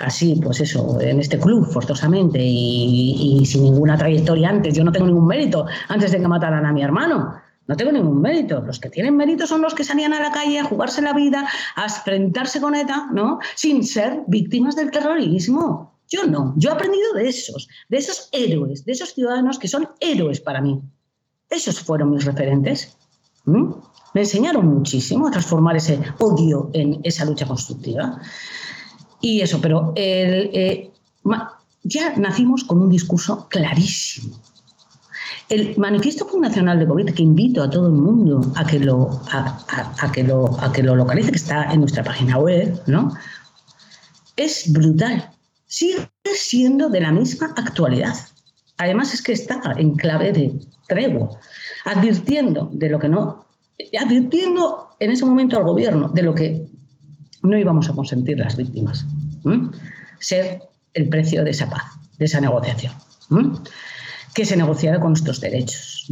así, pues eso, en este club, forzosamente, y, y, sin ninguna trayectoria antes, yo no tengo ningún mérito antes de que mataran a mi hermano. No tengo ningún mérito. Los que tienen mérito son los que salían a la calle a jugarse la vida, a enfrentarse con ETA, ¿no? Sin ser víctimas del terrorismo. Yo no. Yo he aprendido de esos, de esos héroes, de esos ciudadanos que son héroes para mí. Esos fueron mis referentes. Me enseñaron muchísimo a transformar ese odio en esa lucha constructiva. Y eso, pero el, ya nacimos con un discurso clarísimo. El manifiesto fundacional de COVID, que invito a todo el mundo a que lo, a, que lo, a que lo localice, que está en nuestra página web, ¿no? es brutal. Sigue siendo de la misma actualidad. Además es que está en clave de tregua, advirtiendo de lo que no, advirtiendo en ese momento al gobierno de lo que no íbamos a consentir las víctimas. Ser el precio de esa paz, de esa negociación. Que se negociara con nuestros derechos.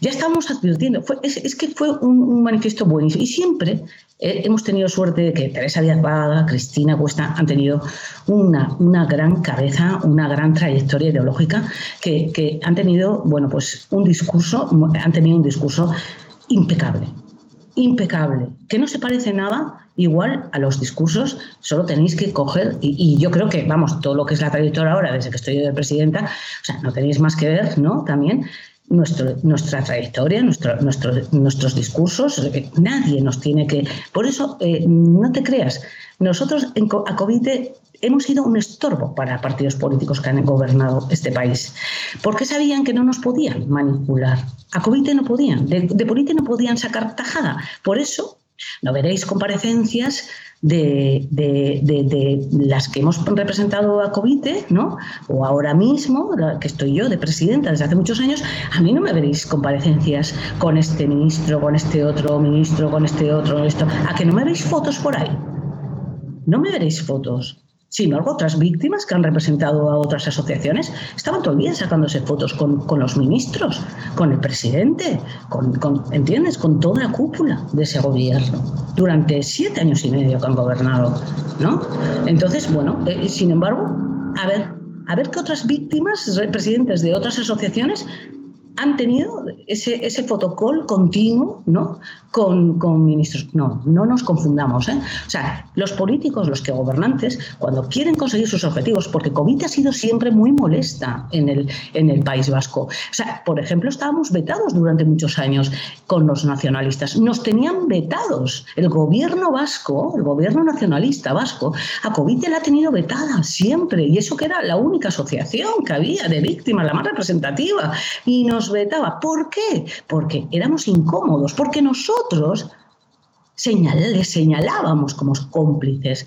Ya estábamos advirtiendo, es, que fue un, manifiesto buenísimo. Y siempre eh, hemos tenido suerte de que Teresa Díaz Vaga, Cristina Cuesta han tenido una, una gran cabeza, una gran trayectoria ideológica, que, que han tenido, bueno, pues un discurso, han tenido un discurso impecable impecable, que no se parece nada igual a los discursos, solo tenéis que coger, y, yo creo que, vamos, todo lo que es la trayectoria ahora, desde que estoy yo de presidenta, o sea, no tenéis más que ver, ¿no? También nuestro, nuestra trayectoria, nuestro, nuestro, nuestros discursos, nadie nos tiene que... Por eso, eh, no te creas, nosotros en, a COVID hemos sido un estorbo para partidos políticos que han gobernado este país, porque sabían que no nos podían manipular. A COVID no podían, de, de no podían sacar tajada. Por eso no veréis comparecencias de, las que hemos representado a Covite, ¿no? O ahora mismo, que estoy yo de presidenta desde hace muchos años, a mí no me veréis comparecencias con este ministro, con este otro ministro, con este otro, esto. A que no me veréis fotos por ahí. No me veréis fotos. Sin embargo, otras víctimas que han representado a otras asociaciones estaban todo el día sacándose fotos con, los ministros, con el presidente, con, ¿entiendes? Con toda la cúpula de ese gobierno, durante siete años y medio que han gobernado, ¿no? Entonces, bueno, eh, sin embargo, a ver, a ver qué otras víctimas, presidentes de otras asociaciones, han tenido ese, ese continuo ¿no? Con, ministros. No, no nos confundamos. ¿eh? O sea, los políticos, los que gobernantes, cuando quieren conseguir sus objetivos, porque COVID ha sido siempre muy molesta en el, en el País Vasco. O sea, por ejemplo, estábamos vetados durante muchos años con los nacionalistas. Nos tenían vetados. El gobierno vasco, el gobierno nacionalista vasco, a COVID la ha tenido vetada siempre. Y eso que era la única asociación que había de víctimas, la más representativa. Y nos vetaba. ¿Por qué? Porque éramos incómodos, porque nosotros les señalábamos como cómplices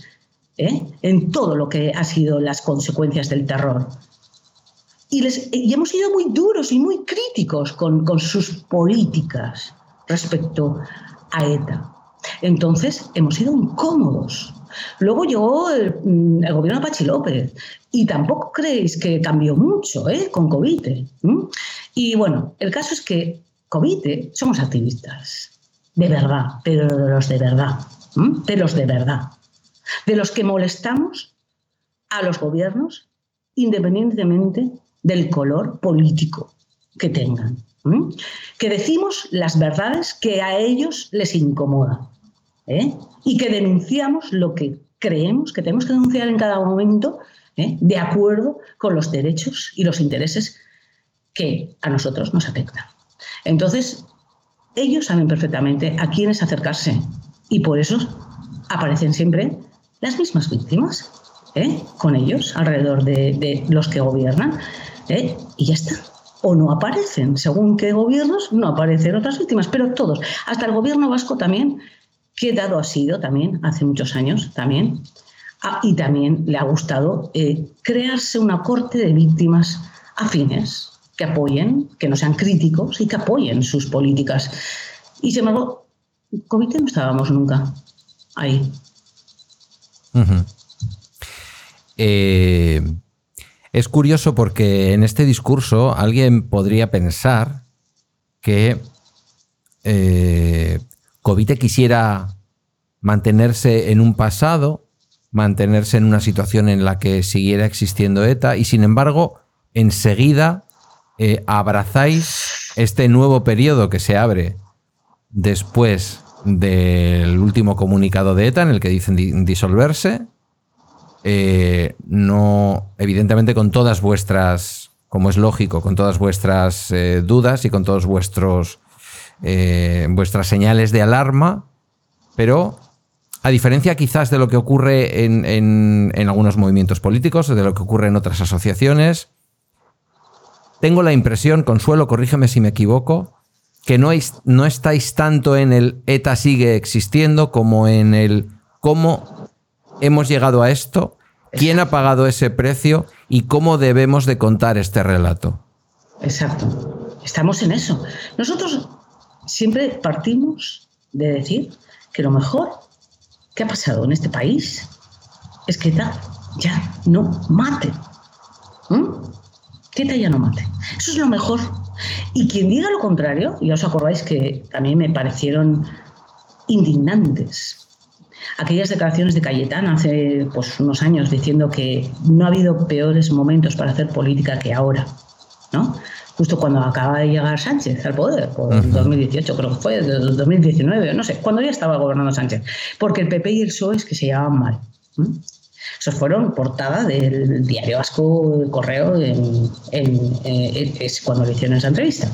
¿eh? en todo lo que ha sido las consecuencias del terror. Y, les, y hemos sido muy duros y muy críticos con, con sus políticas respecto a ETA. Entonces, hemos sido incómodos. Luego llegó el, mm, gobierno de Pachi López y tampoco creéis que cambió mucho ¿eh? con COVID. Y bueno, el caso es que COVID somos activistas, de verdad, pero de los de verdad, de los de verdad, de los que molestamos a los gobiernos independientemente del color político que tengan. Que decimos las verdades que a ellos les incomoda ¿eh? y que denunciamos lo que creemos que tenemos que denunciar en cada momento ¿eh? de acuerdo con los derechos y los intereses que a nosotros nos afecta. Entonces, ellos saben perfectamente a quiénes acercarse y por eso aparecen siempre las mismas víctimas, ¿eh? con ellos, alrededor de, los que gobiernan, ¿eh? y ya está. O no aparecen, según qué gobiernos, no aparecen otras víctimas, pero todos, hasta el gobierno vasco también, que dado ha sido también, hace muchos años también, y también le ha gustado eh, crearse una corte de víctimas afines, que apoyen, que no sean críticos y que apoyen sus políticas. Y sin embargo, COVID no estábamos nunca ahí. Eh, es curioso porque en este discurso alguien podría pensar que eh, COVID quisiera mantenerse en un pasado, mantenerse en una situación en la que siguiera existiendo ETA y sin embargo enseguida eh, abrazáis este nuevo periodo que se abre después del último comunicado de ETA en el que dicen disolverse. Eh, no, evidentemente, con todas vuestras, como es lógico, con todas vuestras eh, dudas y con todos vuestros vuestras señales de alarma, pero a diferencia quizás de lo que ocurre en, algunos movimientos políticos, de lo que ocurre en otras asociaciones, tengo la impresión, Consuelo, corrígeme si me equivoco, que no, no estáis tanto en el ETA sigue existiendo como en el cómo hemos llegado a esto, quién ha pagado ese precio y cómo debemos de contar este relato. Exacto. Estamos en eso. Nosotros siempre partimos de decir que lo mejor ¿Qué ha pasado en este país? Es que ETA ya no mate. ¿Mm? Que ETA ya no mate. Eso es lo mejor. Y quien diga lo contrario, ya os acordáis que también me parecieron indignantes aquellas declaraciones de Cayetana hace pues, unos años diciendo que no ha habido peores momentos para hacer política que ahora, ¿no? justo cuando acaba de llegar Sánchez al poder, por 2018 creo que fue, 2019, no sé, cuando ya estaba gobernando Sánchez, porque el PP y el PSOE es que se llevaban mal. Esos fueron portada del diario vasco Correo es cuando le hicieron esa entrevista.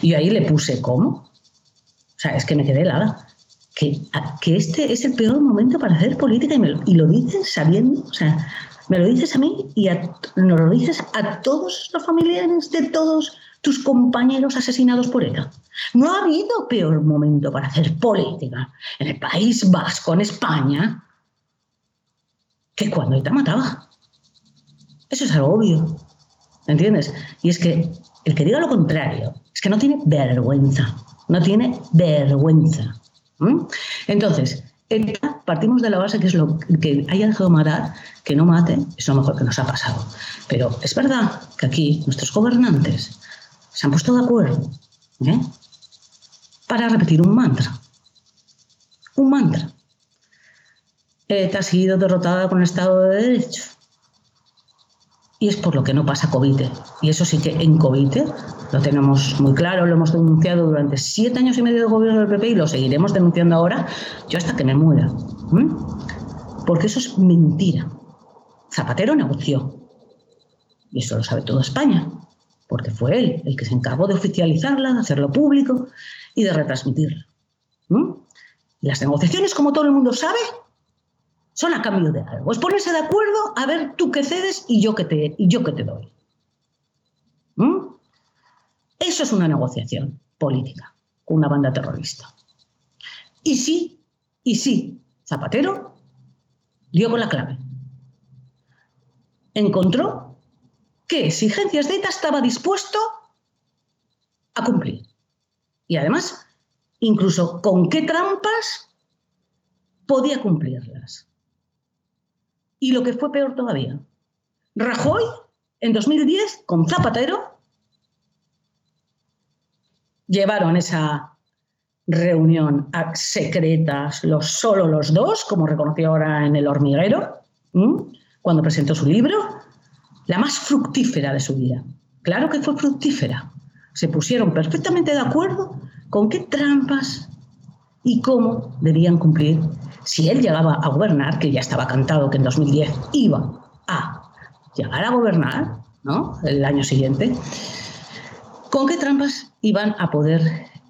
Y ahí le puse cómo. O sea, es que me quedé helada. Que, que este es el peor momento para hacer política y, me, y lo dicen sabiendo, o sea, me lo dices a mí y nos lo dices a todos los familiares de todos tus compañeros asesinados por ETA. No ha habido peor momento para hacer política en el País Vasco, en España, que cuando ETA mataba. Eso es algo obvio. ¿Entiendes? Y es que el que diga lo contrario es que no tiene vergüenza. No tiene vergüenza. Entonces, partimos de la base que es lo que haya dejado matar, que no mate, es lo mejor que nos ha pasado. Pero es verdad que aquí nuestros gobernantes se han puesto de acuerdo ¿eh? para repetir un mantra. Un mantra. ETA ha sido derrotada con el Estado de Derecho. Y es por lo que no pasa COVID. Y eso sí que en COVID lo tenemos muy claro, lo hemos denunciado durante siete años y medio de gobierno del PP y lo seguiremos denunciando ahora, yo hasta que me muera. Porque eso es mentira. Zapatero negoció. Y eso lo sabe toda España, porque fue él el que se encargó de oficializarla, de hacerlo público y de retransmitirla. Las negociaciones, como todo el mundo sabe, son a cambio de algo. Es ponerse de acuerdo a ver tú qué cedes y yo qué te, y yo qué te doy. Eso es una negociación política con una banda terrorista. Y sí, y sí, Zapatero dio con la clave. Encontró qué exigencias de ETA estaba dispuesto a cumplir. Y además, incluso con qué trampas podía cumplirlas. Y lo que fue peor todavía, Rajoy en 2010 con Zapatero llevaron esa reunión a secretas los, solo los dos, como reconoció ahora en El Hormiguero, cuando presentó su libro, la más fructífera de su vida. Claro que fue fructífera. Se pusieron perfectamente de acuerdo con qué trampas y cómo debían cumplir si él llegaba a gobernar, que ya estaba cantado que en 2010 iba a llegar a gobernar, ¿no? El año siguiente, con qué trampas iban a poder,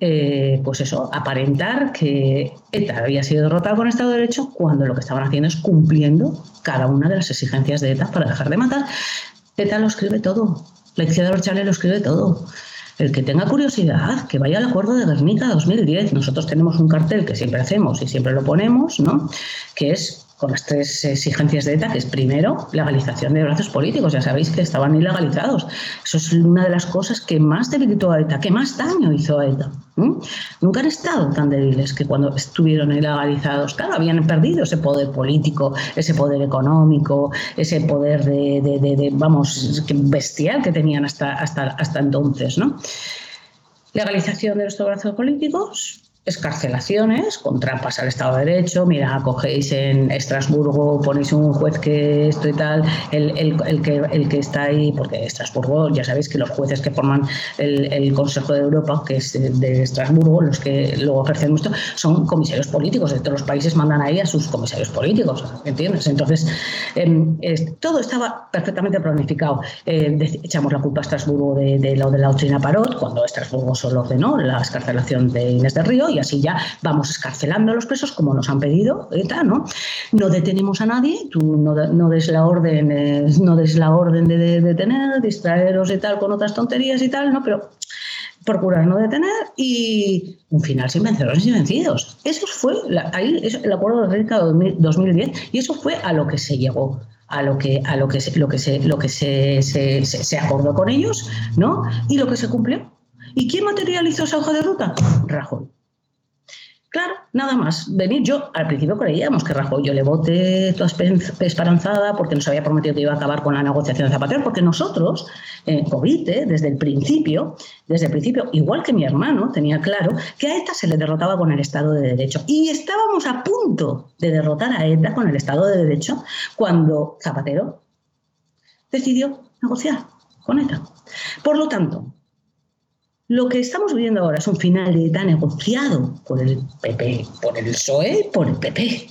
eh, pues eso, aparentar que ETA había sido derrotada con Estado de Derecho cuando lo que estaban haciendo es cumpliendo cada una de las exigencias de ETA para dejar de matar. ETA lo escribe todo, la izquierda de lo escribe todo. El que tenga curiosidad, que vaya al acuerdo de Guernica 2010. Nosotros tenemos un cartel que siempre hacemos y siempre lo ponemos, ¿no? Que es con las tres exigencias de ETA, que es primero legalización de brazos políticos, ya sabéis que estaban ilegalizados. Eso es una de las cosas que más debilitó a ETA, que más daño hizo a ETA. Nunca han estado tan débiles que cuando estuvieron ilegalizados, claro, habían perdido ese poder político, ese poder económico, ese poder de, vamos, bestial que tenían hasta, hasta, hasta entonces, ¿no? Legalización de los brazos políticos, escarcelaciones con al Estado de Derecho. Mira, cogéis en Estrasburgo, ponéis un juez que esto y tal, el, el, que, el que está ahí, porque Estrasburgo, ya sabéis que los jueces que forman el, Consejo de Europa, que es de, Estrasburgo, los que luego ejercen esto, son comisarios políticos. De todos los países mandan ahí a sus comisarios políticos, ¿entiendes? Entonces, em, todo estaba perfectamente planificado. Eh, echamos la culpa a Estrasburgo de, lo de la doctrina Parot, cuando Estrasburgo solo ordenó la escarcelación de Inés de Río y así ya vamos escarcelando a los presos como nos han pedido, ETA, ¿no? No detenemos a nadie, tú no, des la orden, no des la orden de, detener, distraeros y tal con otras tonterías y tal, ¿no? Pero procurar no detener y un final sin vencedores y vencidos. Eso fue ahí el acuerdo de Rica 2010 y eso fue a lo que se llegó a lo que a lo que se, lo que se lo que se, se, acordó con ellos, ¿no? Y lo que se cumplió. ¿Y quién materializó esa hoja de ruta? Rajoy. Claro, nada más. Venir, yo al principio creíamos que Rajoy yo le voté toda esperanzada porque nos había prometido que iba a acabar con la negociación de Zapatero, porque nosotros, en COVID, desde el principio, desde el principio, igual que mi hermano, tenía claro que a ETA se le derrotaba con el Estado de Derecho. Y estábamos a punto de derrotar a ETA con el Estado de Derecho cuando Zapatero decidió negociar con ETA. Por lo tanto, lo que estamos viviendo ahora es un final de ETA negociado por el PP, por el PSOE, por el PP.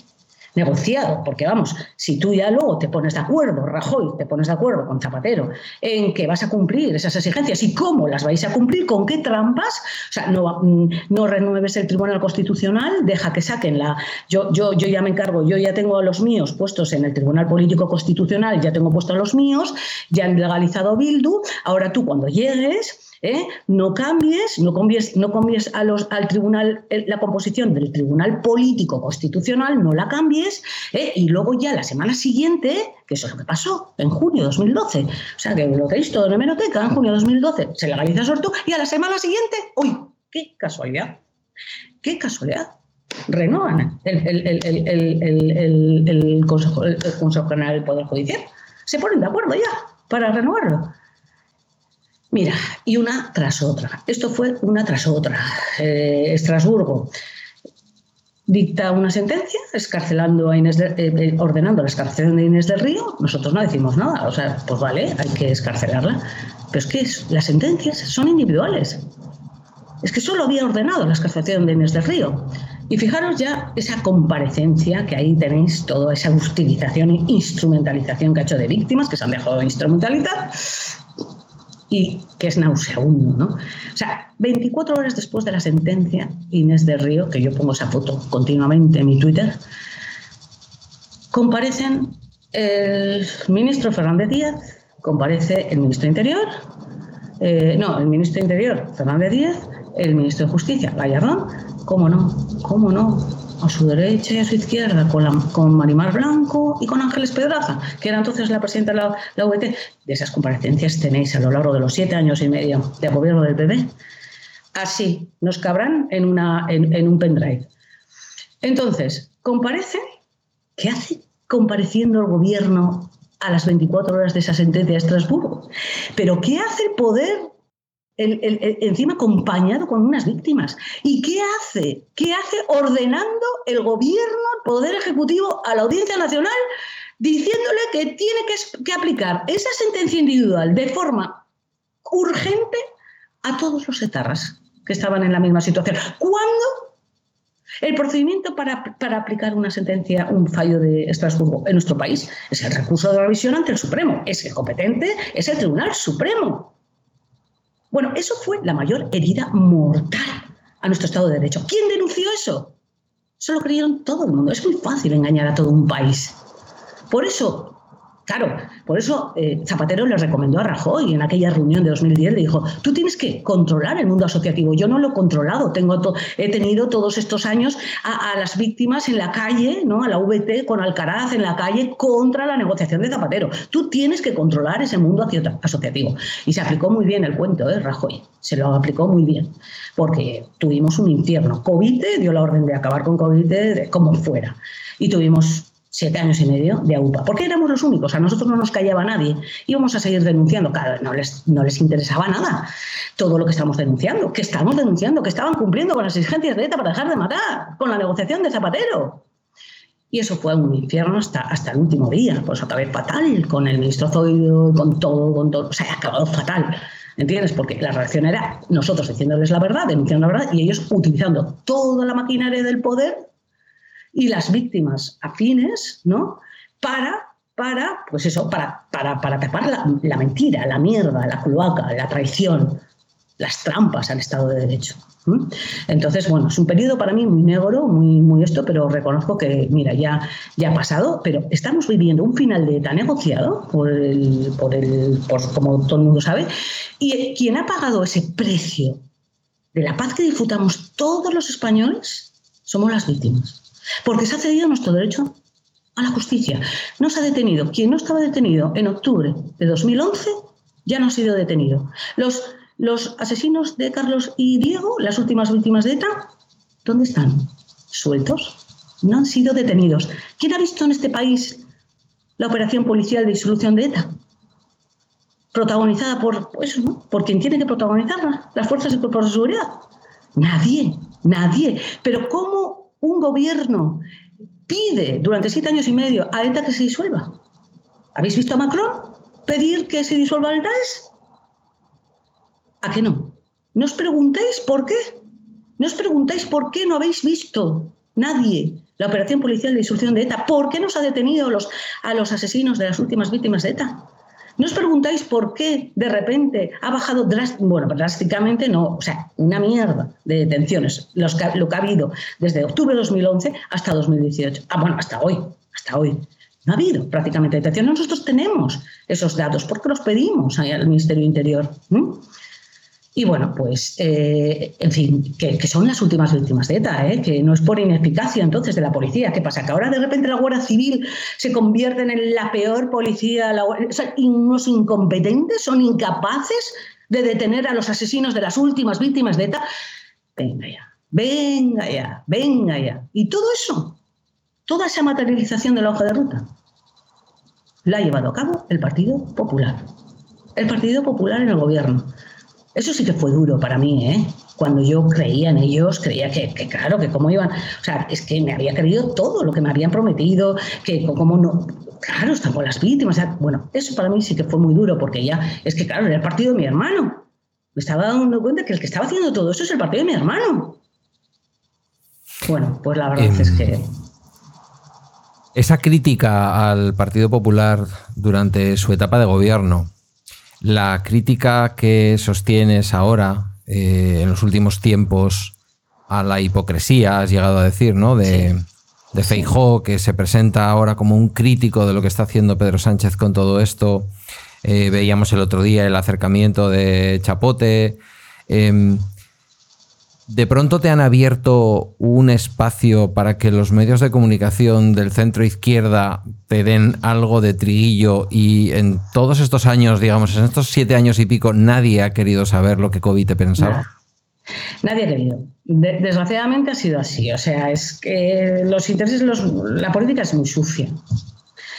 Negociado, porque vamos, si tú ya luego te pones de acuerdo, Rajoy, te pones de acuerdo con Zapatero en que vas a cumplir esas exigencias y cómo las vais a cumplir, con qué trampas, o sea, no, no renueves el Tribunal Constitucional, deja que saquen la. Yo, yo, yo ya me encargo, yo ya tengo a los míos puestos en el Tribunal Político Constitucional, ya tengo puestos a los míos, ya han legalizado Bildu, ahora tú cuando llegues ¿eh? No cambies, no cambies, no cambies a los, al tribunal, la composición del Tribunal Político Constitucional, no la cambies, ¿eh? y luego ya la semana siguiente, que eso es lo que pasó en junio de 2012, o sea que lo tenéis todo en hemeroteca, en junio de 2012 se legaliza Sortu, y a la semana siguiente, ¡uy! ¡Qué casualidad! ¡Qué casualidad! Renovan el, el, Consejo, el Consejo General del Poder Judicial. Se ponen de acuerdo ya para renovarlo. Mira, y una tras otra. Esto fue una tras otra. Eh, Estrasburgo dicta una sentencia escarcelando a Inés eh, eh, ordenando la escarcelación de Inés del Río. Nosotros no decimos nada. O sea, pues vale, hay que escarcelarla. Pero es que las sentencias son individuales. Es que solo había ordenado la escarcelación de Inés del Río. Y fijaros ya esa comparecencia, que ahí tenéis toda esa utilización e instrumentalización que ha hecho de víctimas, que se han dejado instrumentalizar, y que es nauseabundo, ¿no? O sea, 24 horas después de la sentencia, Inés de Río, que yo pongo esa foto continuamente en mi Twitter, comparecen el ministro Fernández Díaz, comparece el ministro de Interior, eh, no, el ministro de Interior Fernández Díaz, el ministro de Justicia Gallardón, ¿cómo no? ¿Cómo no? A su derecha y a su izquierda, con, la, con Marimar Blanco y con Ángeles Pedraza, que era entonces la presidenta de la, la UET. De esas comparecencias tenéis a lo largo de los siete años y medio de gobierno del PP. Así nos cabrán en, una, en, un pendrive. Entonces, comparece, ¿qué hace compareciendo el gobierno a las 24 horas de esa sentencia de Estrasburgo? Pero ¿qué hace el poder encima acompañado con unas víctimas. ¿Y qué hace? ¿Qué hace ordenando el gobierno, el Poder Ejecutivo, a la Audiencia Nacional, diciéndole que tiene que, que aplicar esa sentencia individual de forma urgente a todos los etarras que estaban en la misma situación? ¿Cuándo el procedimiento para, para, aplicar una sentencia, un fallo de Estrasburgo en nuestro país es el recurso de revisión ante el Supremo. Es el competente, es el Tribunal Supremo. Bueno, eso fue la mayor herida mortal a nuestro Estado de Derecho. ¿Quién denunció eso? Eso lo creyeron todo el mundo. Es muy fácil engañar a todo un país. Por eso Claro, por eso eh, Zapatero le recomendó a Rajoy en aquella reunión de 2010, le dijo, tú tienes que controlar el mundo asociativo. Yo no lo he controlado, tengo he tenido todos estos años a, las víctimas en la calle, ¿no? a la VT con Alcaraz en la calle contra la negociación de Zapatero. Tú tienes que controlar ese mundo asociativo. Y se aplicó muy bien el cuento, ¿eh? Rajoy, se lo aplicó muy bien, porque tuvimos un infierno. COVID dio la orden de acabar con COVID como fuera. Y tuvimos siete años y medio de AUPA, porque éramos los únicos, a nosotros no nos callaba nadie, íbamos a seguir denunciando, claro, no les, no les interesaba nada todo lo que estamos denunciando, que estamos denunciando, que estaban cumpliendo con las exigencias de ETA para dejar de matar, con la negociación de Zapatero. Y eso fue un infierno hasta, hasta el último día, pues acabé fatal con el ministro Zoido, con todo, con todo, o sea, acabado fatal. ¿Entiendes? Porque la reacción era nosotros diciéndoles la verdad, denunciando la verdad, y ellos utilizando toda la maquinaria del poder y las víctimas afines, ¿no? Para, para, pues eso, para, para, para tapar la, mentira, la mierda, la cloaca, la traición. las trampas al Estado de Derecho. Entonces, bueno, es un periodo para mí muy negro, muy, muy esto, pero reconozco que, mira, ya, ya ha pasado, pero estamos viviendo un final de ETA negociado por el, por el, por, como todo el mundo sabe, y quien ha pagado ese precio de la paz que disfrutamos todos los españoles somos las víctimas. Porque se ha cedido nuestro derecho a la justicia. No se ha detenido. Quien no estaba detenido en octubre de 2011 ya no ha sido detenido. Los, los asesinos de Carlos y Diego, las últimas víctimas de ETA, ¿dónde están? ¿Sueltos? No han sido detenidos. ¿Quién ha visto en este país la operación policial de disolución de ETA? Protagonizada por, pues, por quien tiene que protagonizarla, las fuerzas y cuerpos de seguridad. Nadie, nadie. Pero ¿cómo un gobierno pide durante siete años y medio a ETA que se disuelva? ¿Habéis visto a Macron pedir que se disuelva el DAES? ¿A qué no? ¿No os preguntáis por qué? ¿No os preguntáis por qué no habéis visto nadie la operación policial de disolución de ETA? ¿Por qué no se ha detenido los, a los asesinos de las últimas víctimas de ETA? ¿No os preguntáis por qué de repente ha bajado bueno, drásticamente? No, o sea, una mierda de detenciones, lo que ha habido desde octubre de 2011 hasta 2018. Ah, bueno, hasta hoy, hasta hoy. No ha habido prácticamente detenciones. Nosotros tenemos esos datos porque los pedimos al Ministerio Interior. Y bueno, pues, eh, en fin, que, son las últimas víctimas de ETA, ¿eh? que no es por ineficacia entonces de la policía. ¿Qué pasa? Que ahora de repente la Guardia Civil se convierte en la peor policía, la, unos incompetentes, son incapaces de detener a los asesinos de las últimas víctimas de ETA. Venga ya, venga ya, venga ya. Y todo eso, toda esa materialización de la hoja de ruta, la ha llevado a cabo el Partido Popular. El Partido Popular en el gobierno. Eso sí que fue duro para mí, ¿eh? Cuando yo creía en ellos, creía que, claro, que cómo iban. O sea, es que me había creído todo lo que me habían prometido, que cómo no. Claro, están con las víctimas. bueno, eso para mí sí que fue muy duro, porque ya es que, claro, era el partido de mi hermano. Me estaba dando cuenta que el que estaba haciendo todo eso es el partido de mi hermano. Bueno, pues la verdad es que. Em, esa crítica al Partido Popular durante su etapa de gobierno, la crítica que sostienes ahora, eh, en los últimos tiempos, a la hipocresía, has llegado a decir, ¿no? De, de Feijó, que se presenta ahora como un crítico de lo que está haciendo Pedro Sánchez con todo esto. Eh, veíamos el otro día el acercamiento de Chapote. Em, ¿De pronto te han abierto un espacio para que los medios de comunicación del centro izquierda te den algo de triguillo y en todos estos años, digamos, en estos siete años y pico, nadie ha querido saber lo que COVID te pensaba? Nadie ha querido. desgraciadamente ha sido así. O sea, es que los intereses, la política es muy sucia.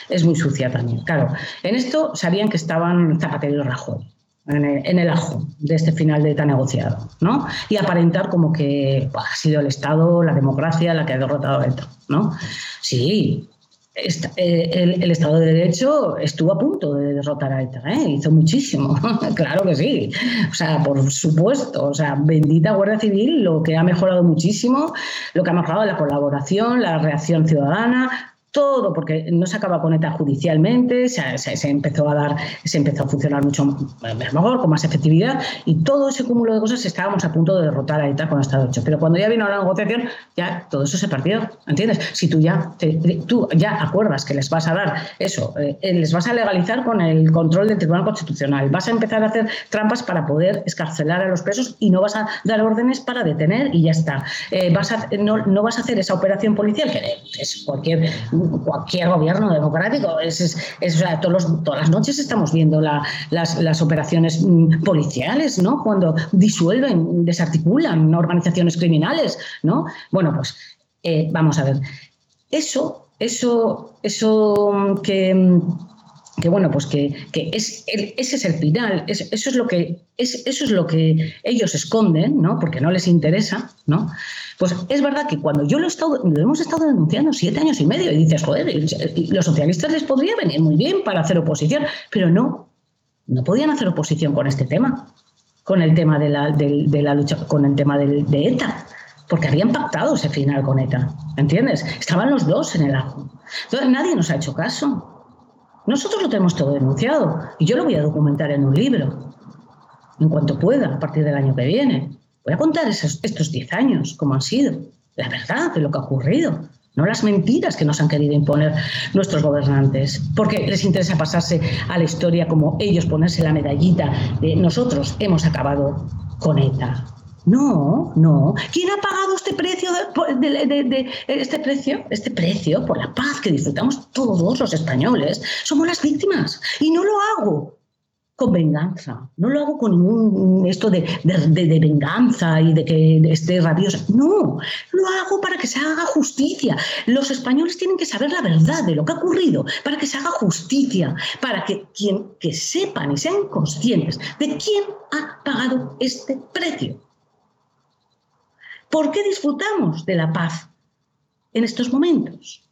Es muy sucia también. Claro, en esto sabían que estaban Zapatero y Rajoy en el, ajo de este final de tan negociado, ¿no? Y aparentar como que ha sido el Estado, la democracia la que ha derrotado a ETA, ¿no? Sí, eh, el, Estado de Derecho estuvo a punto de derrotar a ETA, ¿eh? hizo muchísimo, claro que sí, o sea, por supuesto, o sea, bendita Guardia Civil, lo que ha mejorado muchísimo, lo que ha mejorado la colaboración, la reacción ciudadana, todo, porque no se acaba con ETA judicialmente, se, empezó a dar, se empezó a funcionar mucho mejor, con más efectividad, y todo ese cúmulo de cosas estábamos a punto de derrotar a ETA con Estado 8. Pero cuando ya vino la negociación, ya todo eso se partió, ¿entiendes? Si tú ya, tú ya acuerdas que les vas a dar eso, eh, les vas a legalizar con el control del Tribunal Constitucional, vas a empezar a hacer trampas para poder escarcelar a los presos y no vas a dar órdenes para detener y ya está. Eh, vas a, no, no vas a hacer esa operación policial, que es cualquier cualquier gobierno democrático. Es, todos todas las noches estamos viendo las, operaciones mm, policiales, ¿no? Cuando disuelven, desarticulan organizaciones criminales, ¿no? Bueno, pues eh, vamos a ver. Eso, eso, eso que que bueno, pues que, es, ese es el final, eso es lo que, es, eso es lo que ellos esconden, ¿no? Porque no les interesa, ¿no? Pues es verdad que cuando yo lo, he estado, lo hemos estado denunciando siete años y medio y dices, joder, los socialistas les podría venir muy bien para hacer oposición, pero no, no podían hacer oposición con este tema, con el tema de la, de, la lucha, con el tema de, de ETA porque habían pactado ese final con ETA, ¿entiendes? Estaban los dos en el ajo. Entonces nadie nos ha hecho caso. Nosotros lo tenemos todo denunciado y yo lo voy a documentar en un libro. en cuanto pueda, a partir del año que viene. Voy a contar estos 10 años, cómo han sido, la verdad de lo que ha ocurrido, no las mentiras que nos han querido imponer nuestros gobernantes, porque les interesa pasarse a la historia como ellos ponerse la medallita de nosotros hemos acabado con ETA. No, no. ¿Quién ha pagado este precio de, este precio, este precio por la paz que disfrutamos todos los españoles? Somos las víctimas y no lo hago con venganza. No lo hago con ningún esto de, venganza y de que esté rabiosa. No, lo hago para que se haga justicia. Los españoles tienen que saber la verdad de lo que ha ocurrido, para que se haga justicia, para que, quien, que sepan y sean conscientes de quién ha pagado este precio. ¿Por qué disfrutamos de la paz en estos momentos?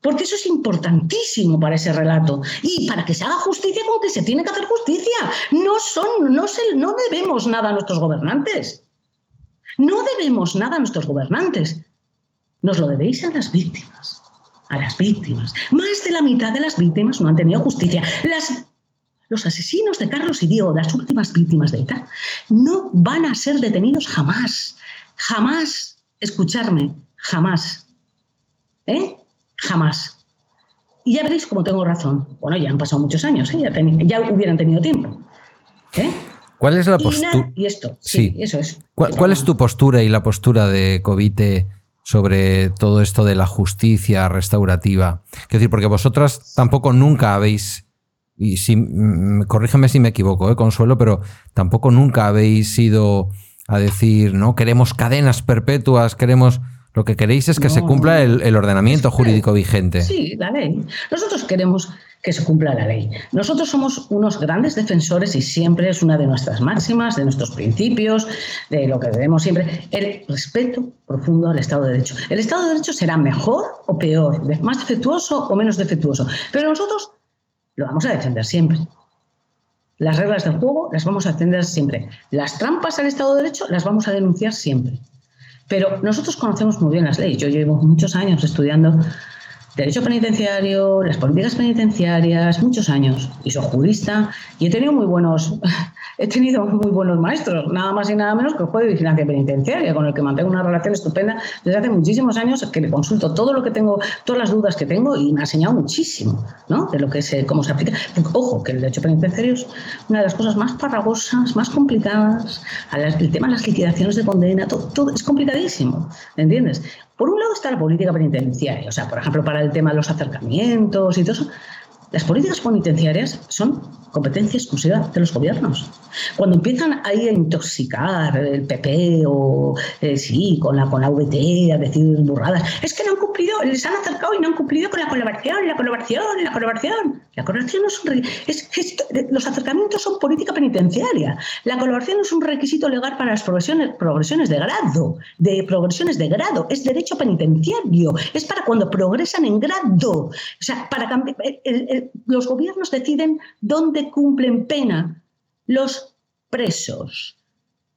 Porque eso es importantísimo para ese relato. Y para que se haga justicia, como que se tiene que hacer justicia. No, son, no, se, no debemos nada a nuestros gobernantes. No debemos nada a nuestros gobernantes. Nos lo debéis a las víctimas. A las víctimas. Más de la mitad de las víctimas no han tenido justicia. Las, los asesinos de Carlos y Diego, las últimas víctimas de ETA, no van a ser detenidos jamás. Jamás. Escucharme. Jamás. ¿Eh? Jamás. Y ya veréis cómo tengo razón. Bueno, ya han pasado muchos años, ¿eh? ya, hubieran tenido tiempo. ¿eh? ¿Cuál es la postura? Y, esto, sí, eso es. ¿Cuál, es tu postura y la postura de Covite sobre todo esto de la justicia restaurativa? Quiero decir, porque vosotras tampoco nunca habéis, y si, mm, corrígeme si me equivoco, ¿eh, Consuelo, pero tampoco nunca habéis ido a decir, no, queremos cadenas perpetuas, queremos lo que queréis es que se cumpla el, ordenamiento jurídico vigente. Sí, la ley. Nosotros queremos que se cumpla la ley. Nosotros somos unos grandes defensores y siempre es una de nuestras máximas, de nuestros principios, de lo que debemos siempre, el respeto profundo al Estado de Derecho. El Estado de Derecho será mejor o peor, más defectuoso o menos defectuoso, pero nosotros lo vamos a defender siempre. Las reglas del juego las vamos a defender siempre. Las trampas al Estado de Derecho las vamos a denunciar siempre. Pero nosotros conocemos muy bien las leyes. Yo llevo muchos años estudiando derecho penitenciario, las políticas penitenciarias, muchos años. Y soy jurista y he tenido muy buenos, he tenido muy buenos maestros, nada más y nada menos que el juez de vigilancia penitenciaria, con el que mantengo una relación estupenda desde hace muchísimos años, que le consulto todo lo que tengo, todas las dudas que tengo y me ha enseñado muchísimo, ¿no? De lo que se, cómo se aplica. Ojo, que el derecho penitenciario es una de las cosas más farragosas, más complicadas. El tema de las liquidaciones de condena, todo, todo es complicadísimo, ¿entiendes? Por un lado está la política penitenciaria, o sea, por ejemplo, para el tema de los acercamientos y todo eso. Las políticas penitenciarias son competencia exclusiva de los gobiernos. Cuando empiezan ahí a intoxicar el PP o eh, sí, con la, con la VT, a decir burradas, es que no han cumplido, les han acercado y no han cumplido con la colaboración, la colaboración, la colaboración. La colaboración no es un es, los acercamientos son política penitenciaria. La colaboración es un requisito legal para las progresiones, progresiones de grado, de progresiones de grado, es derecho penitenciario, es para cuando progresan en grado. O sea, para cambiar, los gobiernos deciden dónde cumplen pena los presos.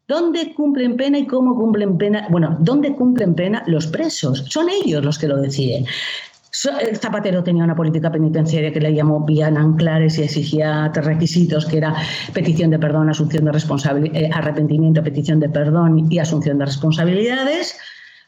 ¿Dónde cumplen pena y cómo cumplen pena? Bueno, ¿dónde cumplen pena los presos? Son ellos los que lo deciden. Zapatero tenía una política penitenciaria que le llamó Vian Anclares y exigía tres requisitos, que era petición de perdón, asunción de responsabilidad, eh, arrepentimiento, petición de perdón y asunción de responsabilidades.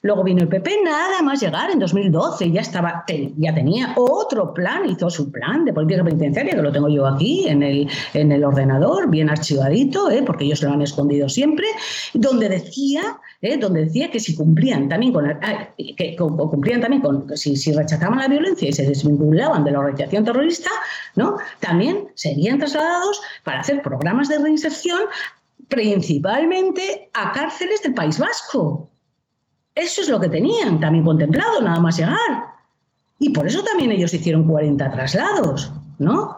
Luego vino el PP, nada más llegar en 2012, ya estaba, ya tenía otro plan, hizo su plan de política penitenciaria, que lo tengo yo aquí en el, en el ordenador, bien archivadito, ¿eh? porque ellos lo han escondido siempre, donde decía, ¿eh? donde decía que si cumplían también con, ah, que, cumplían también con, si, si rechazaban la violencia y se desvinculaban de la organización terrorista, ¿no? También serían trasladados para hacer programas de reinserción principalmente a cárceles del País Vasco. Eso es lo que tenían también contemplado, nada más llegar. Y por eso también ellos hicieron 40 traslados, ¿no?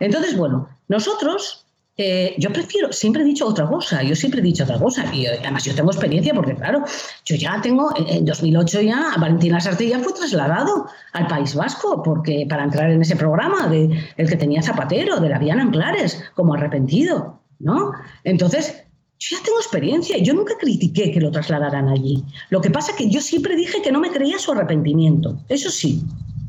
Entonces, bueno, nosotros, eh, yo prefiero, siempre he dicho otra cosa, yo siempre he dicho otra cosa, y además yo tengo experiencia porque, claro, yo ya tengo, en 2008 ya, Valentina Sartella fue trasladado al País Vasco porque para entrar en ese programa de el que tenía Zapatero, de la Viana Anclares, como arrepentido, ¿no? Entonces, yo ya tengo experiencia y yo nunca critiqué que lo trasladaran allí. Lo que pasa es que yo siempre dije que no me creía su arrepentimiento. Eso sí,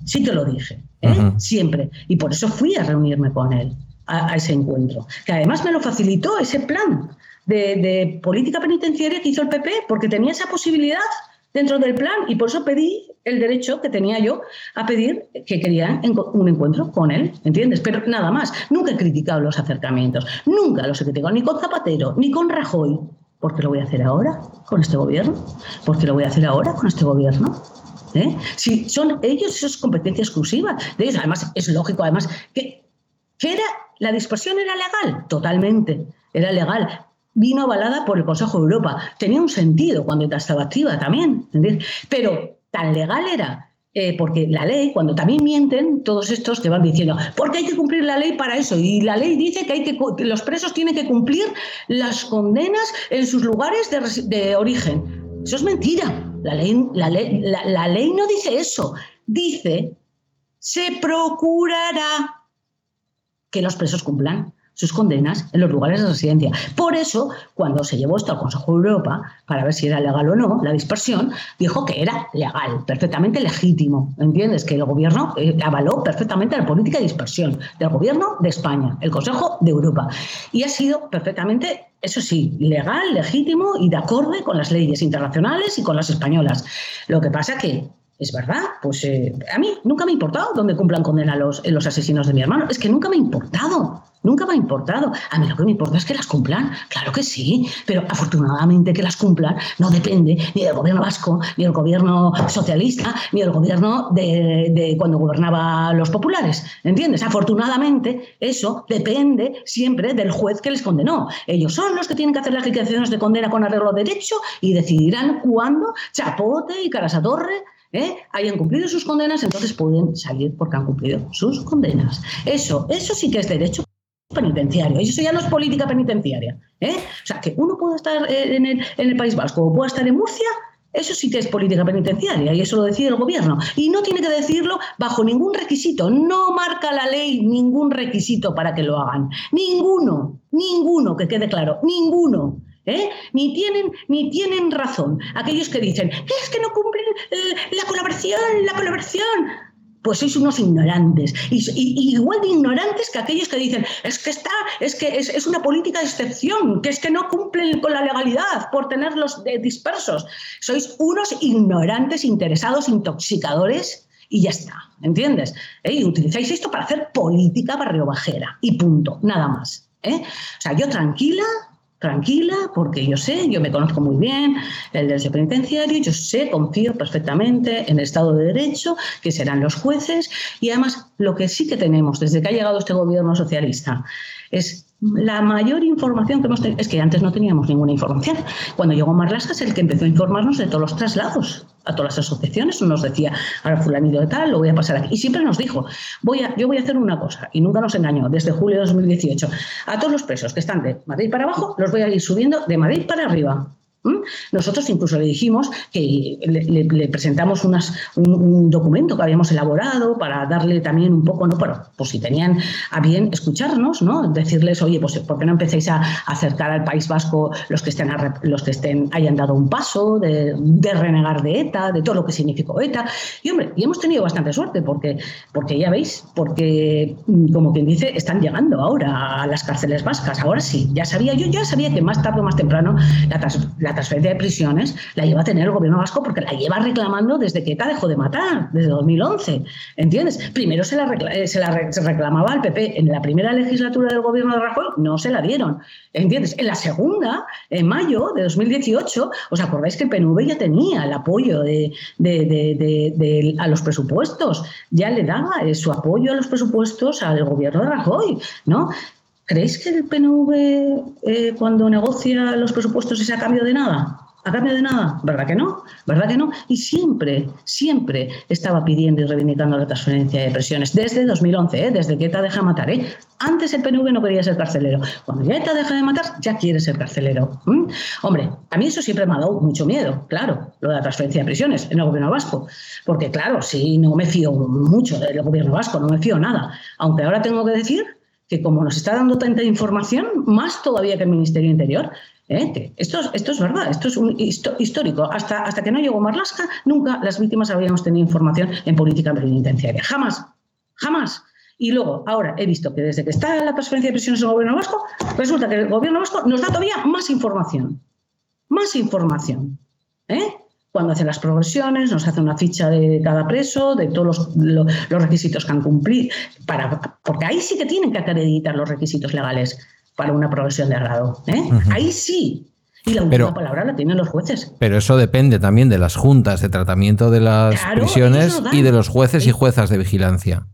sí que lo dije, ¿eh? siempre. Y por eso fui a reunirme con él. a, ese encuentro. Que además me lo facilitó ese plan de, política penitenciaria que hizo el PP, porque tenía esa posibilidad dentro del plan y por eso pedí el derecho que tenía yo a pedir que querían un encuentro con él, ¿entiendes? Pero nada más, nunca he criticado los acercamientos, nunca los he criticado, ni con Zapatero, ni con Rajoy. ¿Por qué lo voy a hacer ahora con este gobierno? ¿Por qué lo voy a hacer ahora con este gobierno? ¿Eh? Si son ellos, eso es competencia exclusiva de ellos. Además, es lógico, además, que, que era, la dispersión era legal, totalmente, era legal. Vino avalada por el Consejo de Europa. Tenía un sentido cuando estaba activa también, ¿entendés? Pero tan legal era eh, porque la ley, cuando también mienten todos estos que van diciendo, porque hay que cumplir la ley para eso, y la ley dice que, hay que, los presos tienen que cumplir las condenas en sus lugares de, de origen. Eso es mentira. La ley, la, ley, la, ley no dice eso. Dice, se procurará que los presos cumplan sus condenas en los lugares de residencia. Por eso, cuando se llevó esto al Consejo de Europa, para ver si era legal o no, la dispersión, dijo que era legal, perfectamente legítimo. ¿Entiendes? Que el gobierno eh, avaló perfectamente la política de dispersión del gobierno de España, el Consejo de Europa. Y ha sido perfectamente eso sí, legal, legítimo y de acorde con las leyes internacionales y con las españolas. Lo que pasa que es verdad, pues eh, a mí nunca me ha importado dónde cumplan condena los, los asesinos de mi hermano. Es que nunca me ha importado. Nunca me ha importado. A mí lo que me importa es que las cumplan. Claro que sí, pero afortunadamente que las cumplan no depende ni del gobierno vasco, ni del gobierno socialista, ni del gobierno de, cuando gobernaba los populares. ¿Entiendes? Afortunadamente eso depende siempre del juez que les condenó. Ellos son los que tienen que hacer las liquidaciones de condena con arreglo de derecho y decidirán cuándo Chapote y Carasatorre ¿eh? hayan cumplido sus condenas, entonces pueden salir porque han cumplido sus condenas. Eso, eso sí que es derecho penitenciario. Eso ya no es política penitenciaria. ¿eh? O sea, que uno pueda estar en el, en el País Vasco o pueda estar en Murcia, eso sí que es política penitenciaria y eso lo decide el gobierno. Y no tiene que decirlo bajo ningún requisito. No marca la ley ningún requisito para que lo hagan. Ninguno, ninguno, que quede claro, ninguno. ¿Eh? Ni, tienen, ni tienen razón aquellos que dicen, es que no cumplen eh, la colaboración, la colaboración pues sois unos ignorantes. Y, igual de ignorantes que aquellos que dicen, es que está, es que es, una política de excepción, que es que no cumplen con la legalidad por tenerlos dispersos. Sois unos ignorantes, interesados, intoxicadores y ya está, ¿entiendes? ¿Eh? Y utilizáis esto para hacer política barrio bajera y punto, nada más. ¿eh? O sea, yo tranquila, tranquila, porque yo sé, yo me conozco muy bien el derecho penitenciario, yo sé, confío perfectamente en el Estado de Derecho, que serán los jueces, y además lo que sí que tenemos desde que ha llegado este gobierno socialista es la mayor información que hemos tenido, es que antes no teníamos ninguna información. Cuando llegó Marlaska es el que empezó a informarnos de todos los traslados a todas las asociaciones, nos decía, ahora fulanito de tal, lo voy a pasar aquí. Y siempre nos dijo, voy a, yo voy a hacer una cosa, y nunca nos engañó, desde julio de 2018, a todos los presos que están de Madrid para abajo, los voy a ir subiendo de Madrid para arriba. Nosotros incluso le dijimos que le, presentamos unas, un, documento que habíamos elaborado para darle también un poco, ¿no? Pero, pues si tenían a bien escucharnos, ¿no? Decirles, oye, pues ¿por qué no empecéis a acercar al País Vasco los que estén, los que estén hayan dado un paso de, renegar de ETA, de todo lo que significó ETA? Y hombre, y hemos tenido bastante suerte porque, porque ya veis, porque como quien dice, están llegando ahora a las cárceles vascas. Ahora sí, ya sabía, yo ya sabía que más tarde o más temprano la transferencia de prisiones la lleva a tener el gobierno vasco porque la lleva reclamando desde que ETA dejó de matar, desde 2011. ¿Entiendes? Primero se la, eh, se la reclamaba al PP. En la primera legislatura del gobierno de Rajoy no se la dieron. ¿Entiendes? En la segunda, en mayo de 2018, ¿os acordáis que el PNV ya tenía el apoyo de, a los presupuestos? Ya le daba eh, su apoyo a los presupuestos al gobierno de Rajoy, ¿no? ¿Creéis que el PNV eh, cuando negocia los presupuestos es a cambio de nada? ¿A cambio de nada? ¿Verdad que no? ¿Verdad que no? Y siempre, siempre estaba pidiendo y reivindicando la transferencia de presiones, desde 2011, ¿eh? desde que ETA deja de matar. ¿eh? Antes el PNV no quería ser carcelero. Cuando ya ETA deja de matar, ya quiere ser carcelero. Hombre, a mí eso siempre me ha dado mucho miedo, claro, lo de la transferencia de prisiones en el gobierno vasco. Porque claro, si no me fío mucho del gobierno vasco, no me fío nada. Aunque ahora tengo que decir que como nos está dando tanta información, más todavía que el Ministerio Interior, ¿eh? esto, esto es verdad, esto es un histórico. Hasta, hasta que no llegó Marlaska, nunca las víctimas habíamos tenido información en política penitenciaria. Jamás, jamás. Y luego, ahora he visto que desde que está la transferencia de prisiones del gobierno vasco, resulta que el gobierno vasco nos da todavía más información. Más información. ¿eh? Cuando hace las progresiones, nos hace una ficha de cada preso, de todos los, requisitos que han cumplido, para, porque ahí sí que tienen que acreditar los requisitos legales para una progresión de grado. ¿eh? Ahí sí. Y la última palabra la tienen los jueces. Pero eso depende también de las juntas de tratamiento de las prisiones y de los jueces y juezas de vigilancia.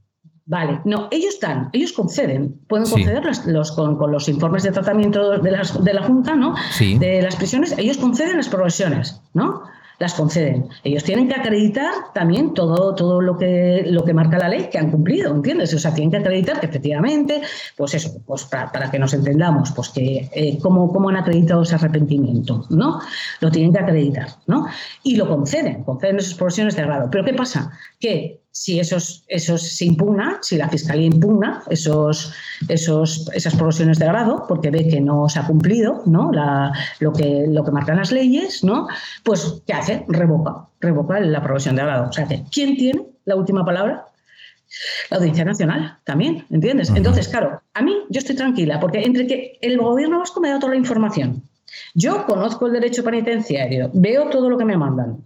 Vale, no, ellos están, ellos conceden, pueden conceder los, con, los informes de tratamiento de, las, de la Junta, ¿no? De las prisiones, ellos conceden las progresiones, ¿no? Las conceden. Ellos tienen que acreditar también todo, todo lo, que, lo que marca la ley que han cumplido, ¿entiendes? O sea, tienen que acreditar que efectivamente, pues eso, pues para, que nos entendamos, pues que eh, cómo, cómo, han acreditado ese arrepentimiento, ¿no? Lo tienen que acreditar, ¿no? Y lo conceden, conceden esas profesiones de grado. Pero ¿qué pasa? Que si esos, esos se impugna, si la Fiscalía impugna esos, esos, esas promociones de grado, porque ve que no se ha cumplido ¿no? La, lo, que, lo que marcan las leyes, ¿no? pues ¿qué hace? Revoca, revoca la aprobación de grado. O sea, ¿quién tiene la última palabra? La Audiencia Nacional también, ¿entiendes? Entonces, claro, a mí yo estoy tranquila, porque entre que el gobierno vasco me da toda la información, yo conozco el derecho penitenciario, veo todo lo que me mandan,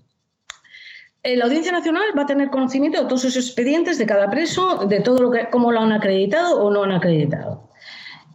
la Audiencia Nacional va a tener conocimiento de todos esos expedientes de cada preso, de todo lo que, cómo lo han acreditado o no han acreditado.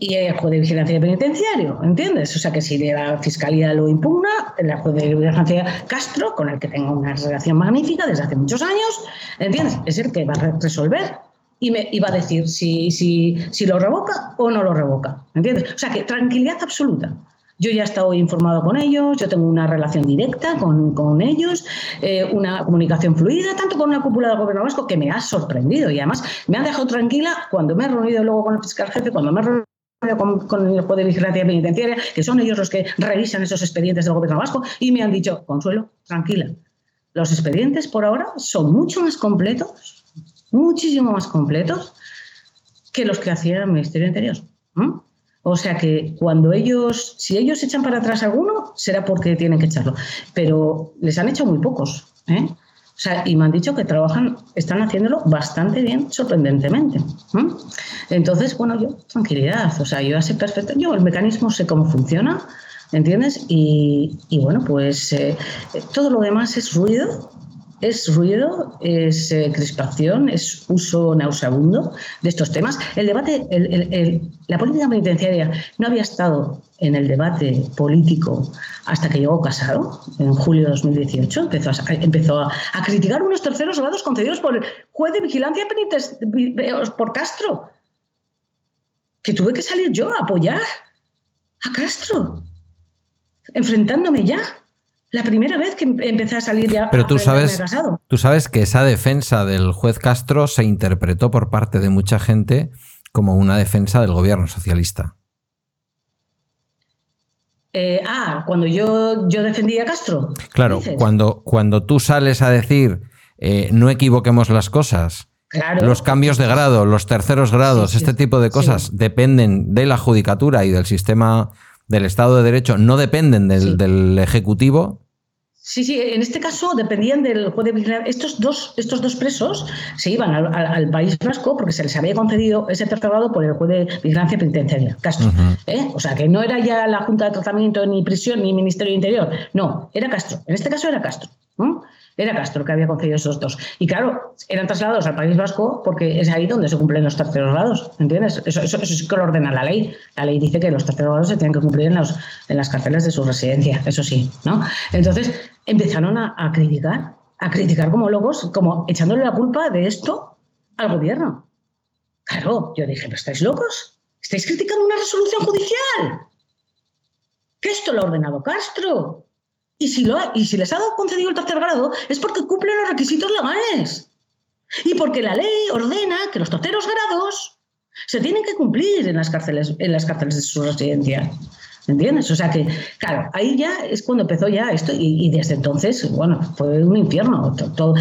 Y el juez de vigilancia penitenciario, ¿entiendes? O sea que si la fiscalía lo impugna, el juez de vigilancia Castro, con el que tengo una relación magnífica desde hace muchos años, ¿entiendes? Es el que va a resolver y me va a decir si, si, si lo revoca o no lo revoca, ¿entiendes? O sea que tranquilidad absoluta. Yo ya estado informado con ellos, yo tengo una relación directa con, ellos, eh, una comunicación fluida, tanto con una cúpula del gobierno vasco que me ha sorprendido y además me han dejado tranquila cuando me he reunido luego con el fiscal jefe, cuando me he reunido con, el juez de vigilancia penitenciaria, que son ellos los que revisan esos expedientes del gobierno vasco, y me han dicho, Consuelo, tranquila, los expedientes por ahora son mucho más completos, muchísimo más completos que los que hacía el Ministerio Interior. O sea que cuando ellos, si ellos echan para atrás alguno, será porque tienen que echarlo. Pero les han hecho muy pocos. ¿eh? O sea, y me han dicho que trabajan, están haciéndolo bastante bien, sorprendentemente. Entonces, bueno, yo, tranquilidad. O sea, yo sé perfecto, yo el mecanismo sé cómo funciona, ¿entiendes? Y, bueno, pues eh, todo lo demás es ruido es ruido, es eh, crispación, es uso nauseabundo de estos temas. El debate, la política penitenciaria no había estado en el debate político hasta que llegó Casado, en julio de 2018. Empezó a, empezó a, criticar unos terceros grados concedidos por el juez de vigilancia penitenciaria, por Castro, que tuve que salir yo a apoyar a Castro, enfrentándome ya la primera vez que empecé a salir ya. Pero tú sabes, tú sabes que esa defensa del juez Castro se interpretó por parte de mucha gente como una defensa del gobierno socialista. Eh, ah, cuando yo, yo defendía a Castro. Claro, cuando, cuando tú sales a decir eh, no equivoquemos las cosas, los cambios de grado, los terceros grados, este tipo de cosas dependen de la judicatura y del sistema del Estado de Derecho no dependen del, Ejecutivo. Sí, sí, en este caso dependían del juez de vigilancia. Estos dos, estos dos presos se iban al, País Vasco porque se les había concedido ese grado por el juez de vigilancia penitenciaria, Castro. ¿eh? O sea, que no era ya la Junta de Tratamiento, ni prisión, ni Ministerio de Interior. No, era Castro. En este caso era Castro. Era Castro que había concedido esos dos. Y claro, eran trasladados al País Vasco porque es ahí donde se cumplen los terceros grados, ¿entiendes? Eso, eso, eso que lo ordena la ley. La ley dice que los terceros grados se tienen que cumplir en, en las cárceles de su residencia, eso sí, ¿no? Entonces empezaron a, a criticar, a criticar como locos, como echándole la culpa de esto al gobierno. Claro, yo dije, ¿pero estáis locos? ¿Estáis criticando una resolución judicial? Que esto lo ha ordenado Castro. Y si, les ha concedido el tercer grado es porque cumplen los requisitos legales. Y porque la ley ordena que los terceros grados se tienen que cumplir en las cárceles, en las cárceles de su residencia. ¿Entiendes? O sea que, claro, ahí ya es cuando empezó ya esto y, desde entonces, bueno, fue un infierno. Todo,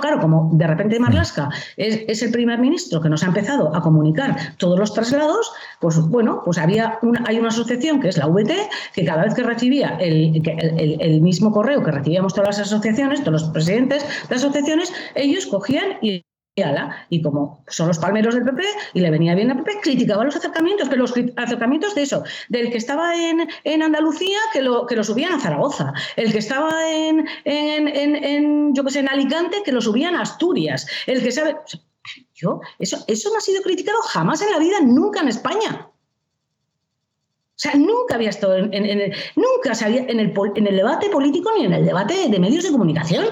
claro, como de repente Marlaska es, el primer ministro que nos ha empezado a comunicar todos los traslados, pues bueno, pues había una, hay una asociación que es la VT que cada vez que recibía el, el mismo correo que recibíamos todas las asociaciones, todos los presidentes de asociaciones, ellos cogían y y como son los palmeros del PP y le venía bien al PP, criticaba los acercamientos, pero los acercamientos de eso, del que estaba en, en Andalucía, que lo, que lo subían a Zaragoza, el que estaba en, en, en, yo que sé, en Alicante, que lo subían a Asturias, el que sabe... Yo, eso, eso no ha sido criticado jamás en la vida, nunca en España. O sea, nunca había estado en, el, nunca sabía en el, en el debate político ni en el debate de medios de comunicación.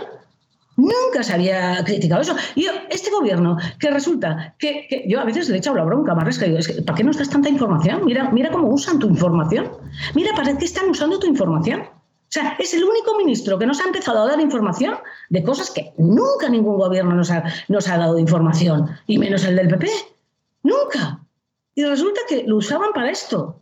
Nunca se había criticado eso. Y este gobierno, que resulta que, yo a veces le he echado la bronca más que digo, ¿para qué nos das tanta información? Mira, mira cómo usan tu información. Mira, ¿para qué están usando tu información? O sea, es el único ministro que nos ha empezado a dar información de cosas que nunca ningún gobierno nos ha, nos ha dado información, y menos el del PP. Nunca. Y resulta que lo usaban para esto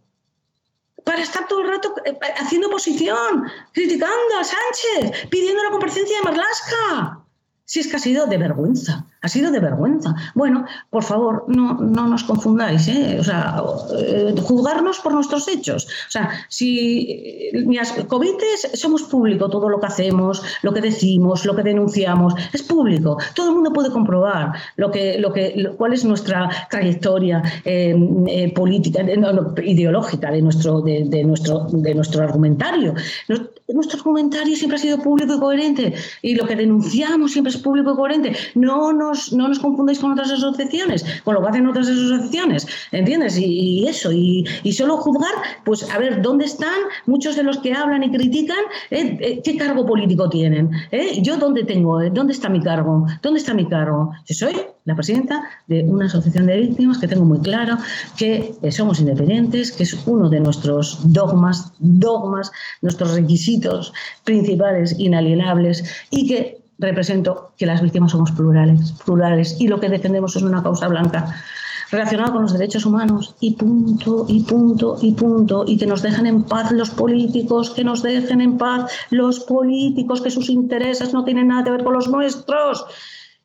para estar todo el rato eh, haciendo oposición, criticando a Sánchez, pidiendo la comparecencia de Marlasca. Si es que ha sido de vergüenza ha sido de vergüenza. Bueno, por favor, no, no nos confundáis, ¿eh? o sea, eh, juzgarnos por nuestros hechos. O sea, si las covites somos público, todo lo que hacemos, lo que decimos, lo que denunciamos, es público. Todo el mundo puede comprobar lo que, lo que, cuál es nuestra trayectoria eh, política, ideológica de nuestro, de, nuestro, de nuestro argumentario. Nuestro argumentario siempre ha sido público y coherente y lo que denunciamos siempre es público y coherente. No no nos confundáis con otras asociaciones, con lo que hacen otras asociaciones, ¿entiendes? Y, eso, y, solo juzgar, pues a ver, ¿dónde están muchos de los que hablan y critican? Eh, eh, ¿Qué cargo político tienen? ¿Eh? ¿Yo dónde tengo? ¿Dónde está mi cargo? ¿Dónde está mi cargo? Yo soy la presidenta de una asociación de víctimas que tengo muy claro que somos independientes, que es uno de nuestros dogmas, dogmas, nuestros requisitos principales, inalienables, y que represento que las víctimas somos plurales, plurales y lo que defendemos es una causa blanca relacionada con los derechos humanos. Y punto, y punto, y punto, y que nos dejen en paz los políticos, que nos dejen en paz los políticos, que sus intereses no tienen nada que ver con los nuestros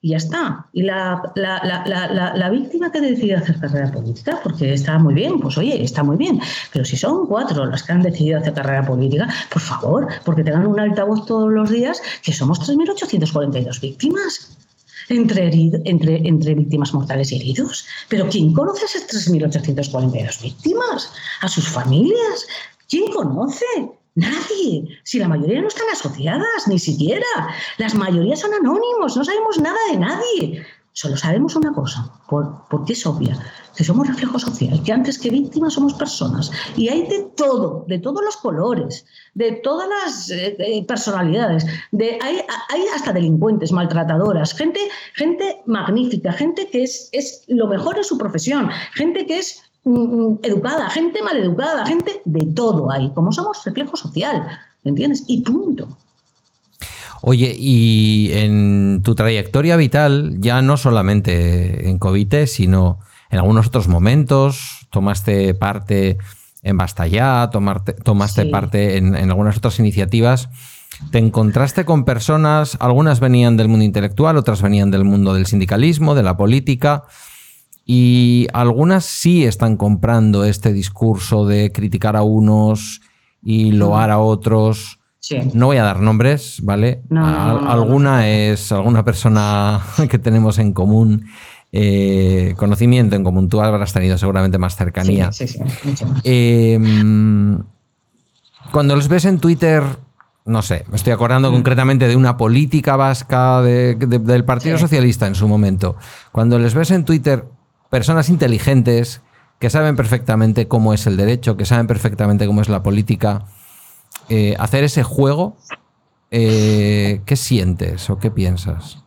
y ya está. Y la, la, víctima que decide hacer carrera política, porque está muy bien, pues oye, está muy bien, pero si son cuatro las que han decidido hacer carrera política, por favor, porque tengan un altavoz todos los días, que somos 3.842 víctimas. Entre, entre, entre víctimas mortales y heridos. Pero ¿quién conoce a esas 3.842 víctimas? ¿A sus familias? ¿Quién conoce? Nadie. Si la mayoría no están asociadas, ni siquiera. Las mayorías son anónimos, no sabemos nada de nadie. Solo sabemos una cosa, porque es obvia, que somos reflejo social, que antes que víctimas somos personas. Y hay de todo, de todos los colores, de todas las eh, eh, personalidades. De, hay, hay, hasta delincuentes, maltratadoras, gente, gente magnífica, gente que es, es lo mejor en su profesión, gente que es educada, gente maleducada, gente de todo hay. Como somos reflejo social, ¿me entiendes? Y punto. Oye, y en tu trayectoria vital, ya no solamente en COVID, sino en algunos otros momentos, tomaste parte en Basta Ya, tomaste parte en, en, algunas otras iniciativas. Te encontraste con personas, algunas venían del mundo intelectual, otras venían del mundo del sindicalismo, de la política. Y algunas sí están comprando este discurso de criticar a unos y loar a otros. No voy a dar nombres, ¿vale? alguna es alguna persona que tenemos en común, eh, conocimiento en común. Tú habrás tenido seguramente más cercanía. Em, cuando los ves en Twitter, no sé, me estoy acordando mm. concretamente de una política vasca del Partido Socialista en su momento. Cuando les ves en Twitter personas inteligentes que saben perfectamente cómo es el derecho, que saben perfectamente cómo es la política, eh, hacer ese juego, eh, ¿qué sientes o qué piensas?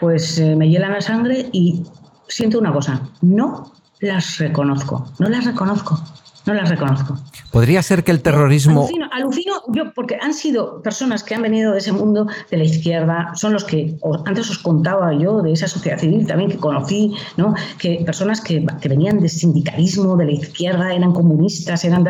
Pues eh, me hiela la sangre y siento una cosa, no las reconozco, no las reconozco no las reconozco. ¿Podría ser que el terrorismo... Alucino, yo, porque han sido personas que han venido de ese mundo de la izquierda, son los que, antes os contaba yo de esa sociedad civil también que conocí, ¿no? que personas que, venían del sindicalismo, de la izquierda, eran comunistas, eran...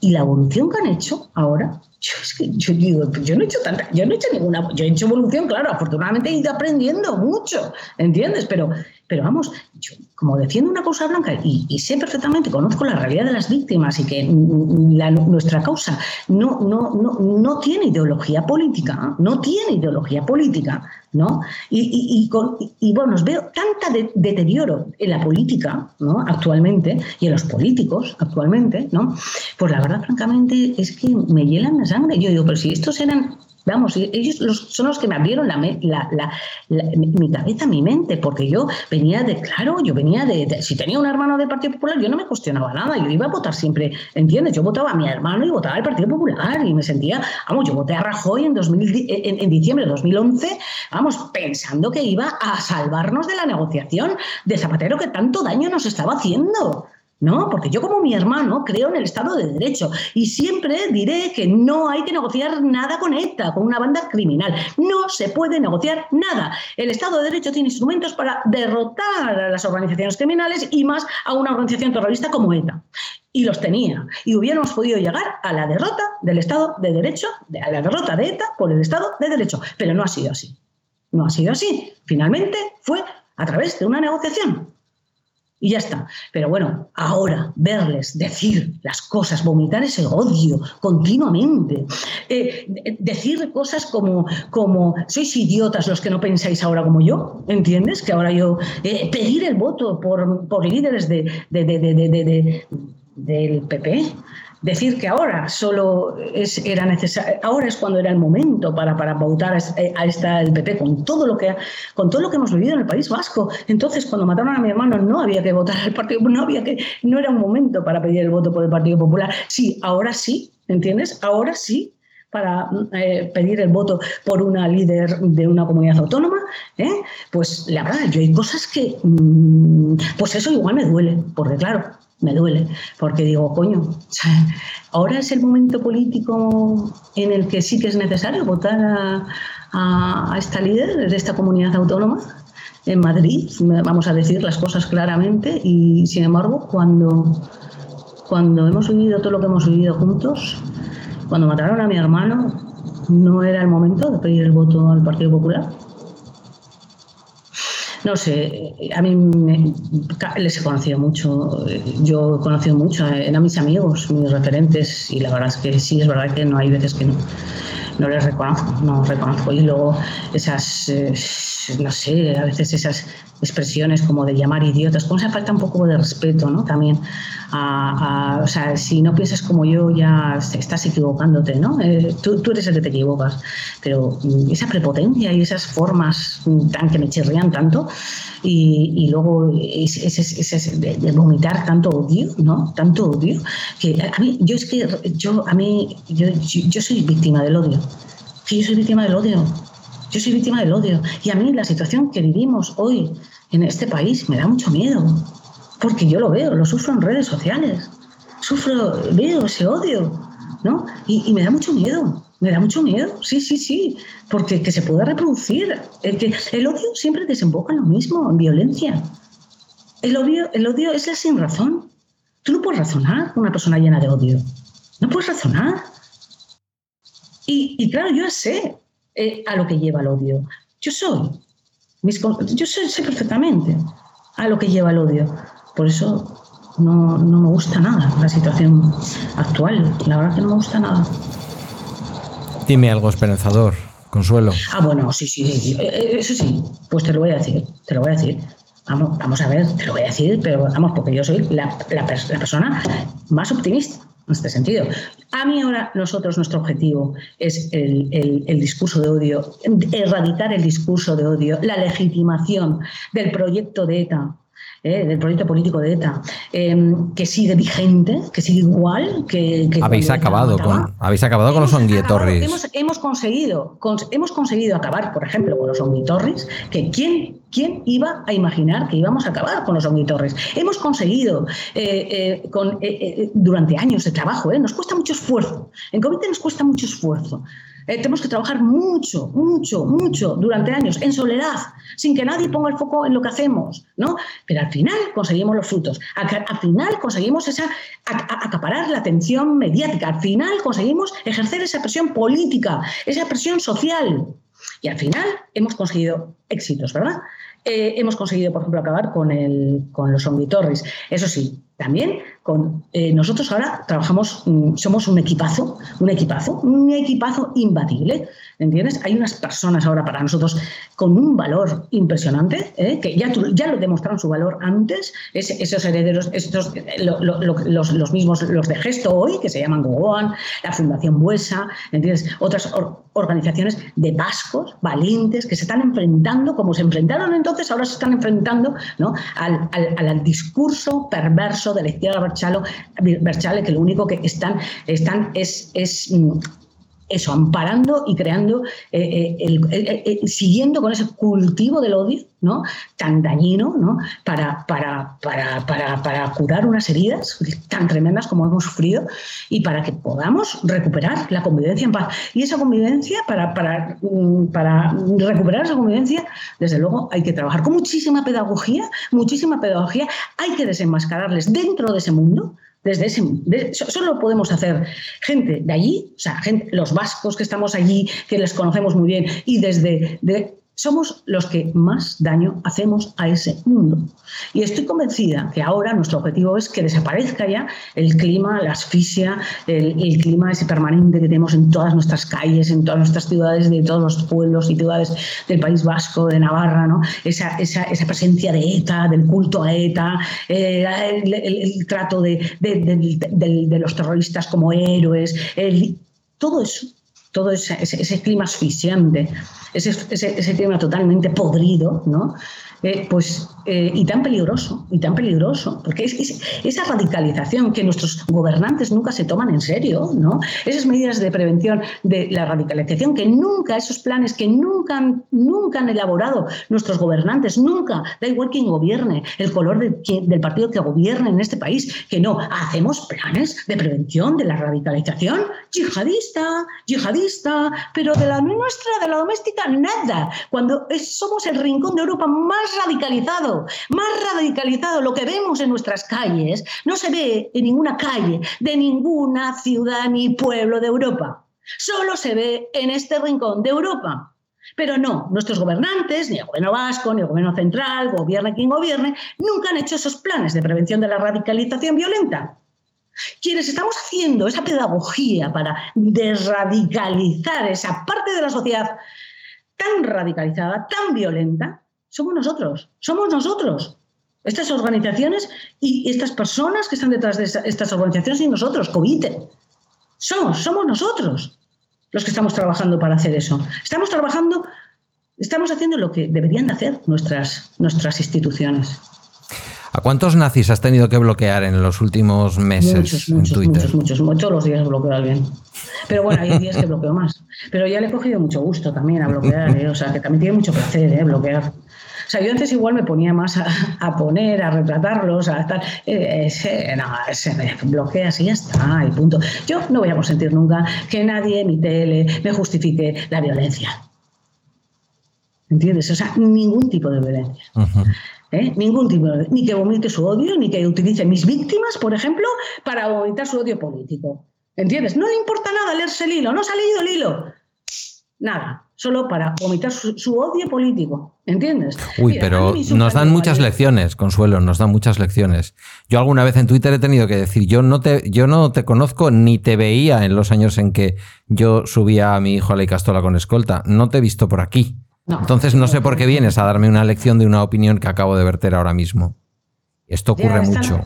Y la evolución que han hecho ahora, yo es que yo digo, yo no he hecho tanta, yo no he hecho ninguna, yo he hecho evolución, claro, afortunadamente he ido aprendiendo mucho, ¿entiendes? Pero pero vamos, yo como defiendo una causa blanca y, sé perfectamente, conozco la realidad de las víctimas y que nuestra causa no, no, no, no tiene ideología política, no tiene ideología política, ¿no? Y, y, bueno, os veo tanta deterioro en la política, ¿no? Actualmente, y en los políticos actualmente, ¿no? Pues la verdad, francamente, es que me hielan la sangre. Yo digo, pero si estos eran Vamos, ellos son los que me abrieron la, mi cabeza, mi mente, porque yo venía de, claro, yo venía de, si tenía un hermano del Partido Popular, yo no me cuestionaba nada, yo iba a votar siempre, ¿entiendes? Yo votaba a mi hermano y votaba al Partido Popular y me sentía, vamos, yo voté a Rajoy en, 2000, en, diciembre de 2011, vamos, pensando que iba a salvarnos de la negociación de Zapatero que tanto daño nos estaba haciendo. ¿No? Porque yo como mi hermano creo en el Estado de Derecho y siempre diré que no hay que negociar nada con ETA, con una banda criminal. No se puede negociar nada. El Estado de Derecho tiene instrumentos para derrotar a las organizaciones criminales y más a una organización terrorista como ETA. Y los tenía. Y hubiéramos podido llegar a la derrota del Estado de Derecho, a la derrota de ETA por el Estado de Derecho. Pero no ha sido así. No ha sido así. Finalmente fue a través de una negociación y ya está. Pero bueno, ahora verles decir las cosas, vomitar ese odio continuamente, eh, decir cosas como, como, sois idiotas los que no pensáis ahora como yo, ¿entiendes? Que ahora yo, eh, pedir el voto por, por líderes de, del PP, decir que ahora solo es, era necesario, ahora es cuando era el momento para, para votar a esta el PP con todo lo que con todo lo que hemos vivido en el País Vasco. Entonces, cuando mataron a mi hermano, no había que votar al Partido no había que, no era un momento para pedir el voto por el Partido Popular. Sí, ahora sí, ¿entiendes? Ahora sí para eh, pedir el voto por una líder de una comunidad autónoma, ¿eh? pues la verdad, yo hay cosas que, mm, pues eso igual me duele, porque claro, me duele, porque digo, coño, ahora es el momento político en el que sí que es necesario votar a, esta líder de esta comunidad autónoma en Madrid, vamos a decir las cosas claramente, y sin embargo, cuando, cuando hemos vivido todo lo que hemos vivido juntos, cuando mataron a mi hermano, no era el momento de pedir el voto al Partido Popular no sé, a mí les he conocido mucho, yo he conocido mucho, eran mis amigos, mis referentes, y la verdad es que sí, es verdad que no hay veces que no, no les reconozco, no reconozco. Y luego esas, eh, no sé, a veces esas expresiones como de llamar idiotas, como se falta un poco de respeto, ¿no? También o sea, si no piensas como yo, ya estás equivocándote, ¿no? Eh, tú, eres el que te equivocas. Pero mm, esa prepotencia y esas formas tan que me chirrían tanto, y, luego ese, de, vomitar tanto odio, ¿no? Tanto odio, que a mí, yo es que, yo, a mí, yo, yo soy víctima del odio. Que yo soy víctima del odio. Yo soy víctima del odio. Y a mí la situación que vivimos hoy en este país me da mucho miedo porque yo lo veo, lo sufro en redes sociales, sufro, veo ese odio, ¿no? Y, me da mucho miedo, me da mucho miedo, sí, sí, sí, porque que se pueda reproducir. El, que, el odio siempre desemboca en lo mismo, en violencia. El odio, el odio es la sin razón. Tú no puedes razonar con una persona llena de odio. No puedes razonar. Y, claro, yo sé eh, a lo que lleva el odio. Yo soy. Mis, yo sé perfectamente a lo que lleva el odio. Por eso no, me gusta nada la situación actual. La verdad que no me gusta nada. Dime algo esperanzador, Consuelo. Ah, bueno, sí, sí, eh, eh, eso sí, pues te lo voy a decir, te lo voy a decir. Vamos, vamos a ver, te lo voy a decir, pero vamos, porque yo soy la, persona más optimista en este sentido. A mí ahora nosotros, nuestro objetivo es el, el, discurso de odio, erradicar el discurso de odio, la legitimación del proyecto de ETA ¿eh? del proyecto político de ETA, em, que sigue vigente, que sigue igual. Que, habéis, acabado con, habéis acabado con los onguietorris. Hemos, hemos, conseguido, hemos conseguido acabar, por ejemplo, con los onguietorris, que quién ¿Quién iba a imaginar que íbamos a acabar con los onguitorris? Hemos conseguido eh, eh, con, durante años de trabajo, nos cuesta mucho esfuerzo. En COVID nos cuesta mucho esfuerzo. Eh, tenemos que trabajar mucho, mucho, mucho durante años, en soledad, sin que nadie ponga el foco en lo que hacemos, ¿no? Pero al final conseguimos los frutos. Al, final conseguimos esa, acaparar la atención mediática. Al final conseguimos ejercer esa presión política, esa presión social. Y al final hemos conseguido éxitos, ¿verdad? Eh, hemos conseguido, por ejemplo, acabar con, el, con los omnitorris. Eso sí, también con eh, nosotros ahora trabajamos, mm, somos un equipazo, un equipazo, un equipazo imbatible. ¿Entiendes? Hay unas personas ahora para nosotros con un valor impresionante, ¿eh? que ya, ya lo demostraron su valor antes, esos herederos, estos, los, mismos, los de gesto hoy, que se llaman Gogoan, la Fundación Buesa, ¿entiendes? Otras organizaciones de vascos, valientes, que se están enfrentando, como se enfrentaron entonces, ahora se están enfrentando ¿no? al, al, discurso perverso de la izquierda que lo único que están, están es, es mm, eso, amparando y creando, eh, eh, el, siguiendo con ese cultivo del odio, ¿no? Tan dañino, ¿no? Para, para, para, para, curar unas heridas tan tremendas como hemos sufrido y para que podamos recuperar la convivencia en paz. Y esa convivencia, para, para, mm, para recuperar esa convivencia, desde luego hay que trabajar con muchísima pedagogía, muchísima pedagogía, hay que desenmascararles dentro de ese mundo, desde ese, solo podemos hacer gente de allí, o sea, los vascos que estamos allí, que les conocemos muy bien, y desde somos los que más daño hacemos a ese mundo. Y estoy convencida que ahora nuestro objetivo es que desaparezca ya el clima, la asfixia, el, clima ese permanente que tenemos en todas nuestras calles, en todas nuestras ciudades, de todos los pueblos y ciudades del País Vasco, de Navarra, ¿no? esa, esa, esa presencia de ETA, del culto a ETA, eh, el, trato de, de, los terroristas como héroes, todo eso todo ese, ese, clima asfixiante, ese, ese, clima totalmente podrido, ¿no? Eh, pues, eh, y tan peligroso, y tan peligroso, porque es, esa radicalización que nuestros gobernantes nunca se toman en serio, ¿no? Esas medidas de prevención de la radicalización que nunca, esos planes que nunca, nunca han elaborado nuestros gobernantes, nunca, da igual quien gobierne, el color del partido que gobierne en este país, que no, hacemos planes de prevención de la radicalización yihadista, yihadista, pero de la nuestra, de la doméstica, nada, cuando somos el rincón de Europa más radicalizado, más radicalizado. Lo que vemos en nuestras calles no se ve en ninguna calle de ninguna ciudad ni pueblo de Europa. Solo se ve en este rincón de Europa. Pero no, nuestros gobernantes, ni el gobierno vasco, ni el gobierno central, gobierne quien gobierne, nunca han hecho esos planes de prevención de la radicalización violenta. Quienes estamos haciendo esa pedagogía para desradicalizar esa parte de la sociedad tan radicalizada, tan violenta, somos nosotros, somos nosotros. Estas organizaciones y estas personas que están detrás de estas organizaciones y nosotros, COVITE. Somos, somos nosotros los que estamos trabajando para hacer eso. Estamos trabajando, estamos haciendo lo que deberían de hacer nuestras, nuestras instituciones. ¿A cuántos nazis has tenido que bloquear en los últimos meses en Twitter? Muchos, muchos, muchos. Todos los días bloqueo a alguien. Pero bueno, hay días que bloqueo más. Pero ya le he cogido mucho gusto también a bloquear, ¿eh? o sea, que también tiene mucho placer ¿eh? bloquear. O sea, yo antes igual me ponía más a, poner, a retratarlos, a tal. Eh, no, se me bloquea así ya está, y punto. Yo no voy a consentir nunca que nadie mi tele me justifique la violencia. ¿Entiendes? O sea, ningún tipo de violencia. ¿Eh? Ningún tipo de, ni que vomite su odio, ni que utilice mis víctimas, por ejemplo, para vomitar su odio político. ¿Entiendes? No le importa nada leerse el hilo, no se ha leído el hilo. Nada, solo para vomitar su, odio político. ¿Entiendes? Uy, pero nos dan muchas lecciones, Consuelo, nos dan muchas lecciones. Yo alguna vez en Twitter he tenido que decir, yo no te, yo no te conozco ni te veía en los años en que yo subía a mi hijo a la Icastola con escolta. No te he visto por aquí. Entonces no sé por qué vienes a darme una lección de una opinión que acabo de verter ahora mismo. Esto ocurre mucho.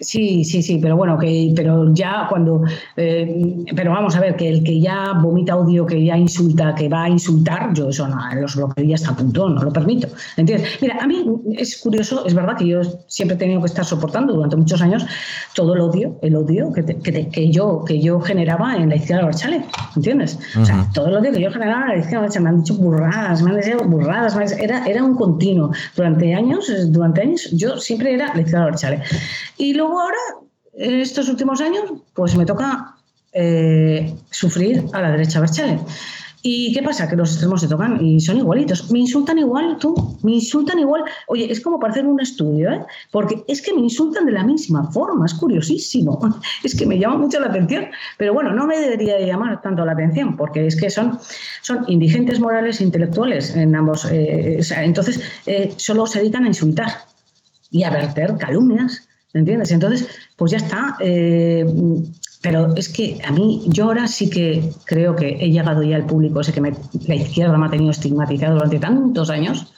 sí, sí, sí, pero bueno, que, pero ya cuando, eh, pero vamos a ver, que el que ya vomita odio, que ya insulta, que va a insultar, yo eso no, los bloqueos hasta punto, no lo permito. ¿Entiendes? Mira, a mí es curioso, es verdad que yo siempre he tenido que estar soportando durante muchos años todo el odio, el odio que, que, yo, que yo generaba en la izquierda de Barchale, ¿entiendes? O sea, todo el odio que yo generaba en la izquierda de Barchale, me han dicho burradas, me han dicho burradas, era, era un continuo. Durante años, durante años, yo siempre era y luego ahora, en estos últimos años, pues me toca eh, sufrir a la derecha Berchale. ¿Y qué pasa? Que los extremos se tocan y son igualitos. Me insultan igual, tú, me insultan igual. Oye, es como para hacer un estudio, ¿eh? Porque es que me insultan de la misma forma, es curiosísimo. Es que me llama mucho la atención. Pero bueno, no me debería llamar tanto la atención, porque es que son, son indigentes morales e intelectuales en ambos. Eh, entonces, eh, solo se dedican a insultar y a verter calumnias, ¿entiendes? Entonces, pues ya está. Eh, pero es que a mí, yo ahora sí que creo que he llegado ya al público, sé que la izquierda me ha tenido estigmatizado durante tantos años,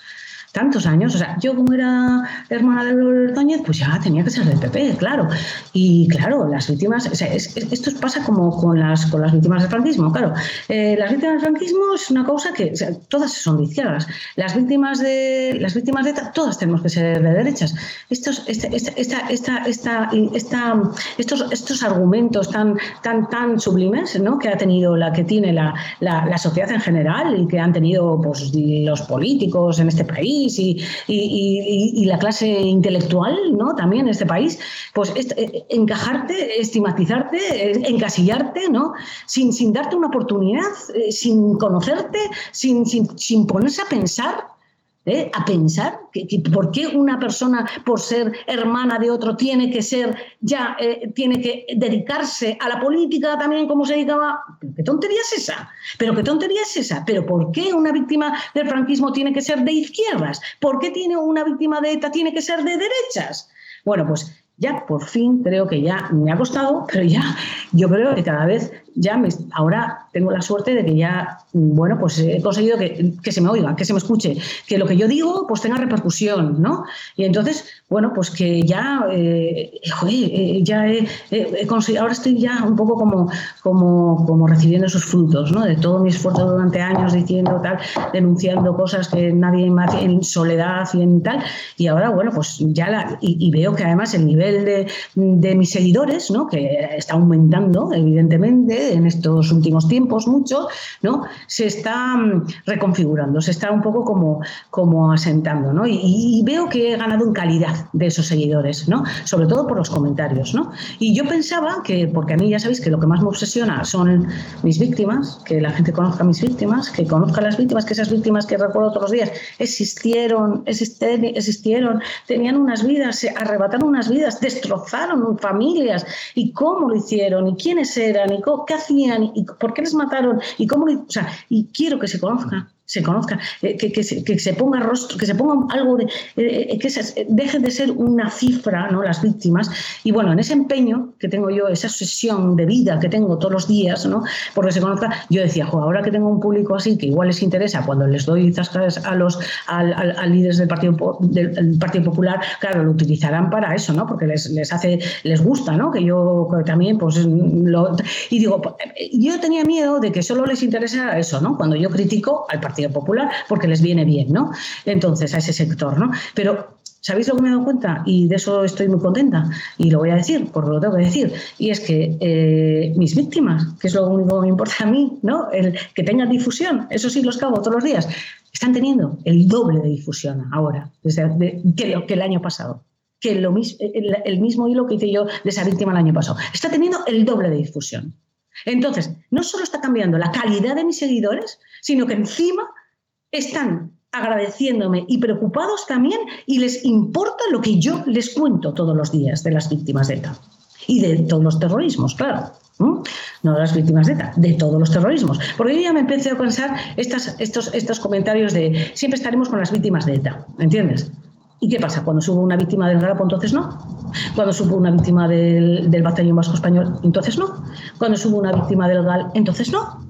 tantos años. O sea, yo como era hermana de Ordóñez, pues ya tenía que ser del PP, claro. Y claro, las víctimas, o sea, esto pasa como con las, con las víctimas del franquismo, claro. Eh, las víctimas del franquismo es una cosa que todas son de izquierdas. Las víctimas de las víctimas de ETA, todas tenemos que ser de derechas. Estos, este, esta, esta, esta, esta, estos, estos argumentos tan, tan, tan sublimes ¿no? que ha tenido la que tiene la, la, la sociedad en general y que han tenido pues, los políticos en este país y, la clase intelectual, ¿no? También en este país, pues eh, encajarte, estigmatizarte, eh, encasillarte, ¿no? Sin, sin darte una oportunidad, eh, sin conocerte, sin, sin, sin ponerse a pensar ¿eh? a pensar que, por qué una persona, por ser hermana de otro, tiene que ser ya, eh, tiene que dedicarse a la política también como se dedicaba. ¿Qué tontería es esa? ¿Pero qué tontería es esa? ¿Pero por qué una víctima del franquismo tiene que ser de izquierdas? ¿Por qué tiene una víctima de ETA tiene que ser de derechas? Bueno, pues ya por fin creo que ya me ha costado, pero ya yo creo que cada vez ya me, ahora tengo la suerte de que ya, bueno, pues he conseguido que, que, se me oiga, que se me escuche, que lo que yo digo pues tenga repercusión, ¿no? Y entonces, bueno, pues que ya, eh, joder, eh, ya he, conseguido, ahora estoy ya un poco como, como, como recibiendo esos frutos, ¿no? De todo mi esfuerzo durante años diciendo tal, denunciando cosas que nadie hace en soledad y en tal, y ahora, bueno, pues ya la, y, veo que además el nivel de, de mis seguidores, ¿no? Que está aumentando, evidentemente, en estos últimos tiempos mucho, ¿no? se está mm, reconfigurando, se está un poco como, como asentando. ¿no? Y, veo que he ganado en calidad de esos seguidores, ¿no? sobre todo por los comentarios. ¿no? Y yo pensaba que, porque a mí ya sabéis que lo que más me obsesiona son mis víctimas, que la gente conozca a mis víctimas, que conozca a las víctimas, que esas víctimas que recuerdo todos los días existieron, existieron, existieron tenían unas vidas, se arrebataron unas vidas, destrozaron familias, y cómo lo hicieron, y quiénes eran, y qué hacían y por qué les mataron y cómo, o sea, y quiero que se conozca se conozca, eh, que, que, se, que, se, ponga rostro, que se ponga algo de, eh, eh, que se, deje de ser una cifra, ¿no? Las víctimas. Y bueno, en ese empeño que tengo yo, esa obsesión de vida que tengo todos los días, ¿no? Porque se conozca, yo decía, jo, ahora que tengo un público así que igual les interesa, cuando les doy zascas a los al, al, líderes del Partido del Partido Popular, claro, lo utilizarán para eso, ¿no? Porque les, les hace, les gusta, ¿no? Que yo también, pues. Y digo, yo tenía miedo de que solo les interesara eso, ¿no? Cuando yo critico al Partido Popular porque les viene bien, ¿no? Entonces, a ese sector, ¿no? Pero ¿Sabéis lo que me he dado cuenta? Y de eso estoy muy contenta. Y lo voy a decir, porque lo tengo que decir. Y es que eh, mis víctimas, que es lo único que me importa a mí, ¿no? El que tengan difusión, eso sí los cago todos los días, están teniendo el doble de difusión ahora desde, que, que, el año pasado. Que el mismo hilo que hice yo de esa víctima el año pasado. Está teniendo el doble de difusión. Entonces, no solo está cambiando la calidad de mis seguidores, sino que encima están agradeciéndome y preocupados también y les importa lo que yo les cuento todos los días de las víctimas de ETA y de todos los terrorismos, claro. No de las víctimas de ETA, de todos los terrorismos. Porque yo ya me empecé a pensar estos, estos comentarios de siempre estaremos con las víctimas de ETA, ¿entiendes? ¿Y qué pasa? Cuando subo una víctima del Garapo, entonces no. Cuando subo una víctima del, del Batallón Vasco Español, entonces no. Cuando subo una víctima del GAL, entonces no.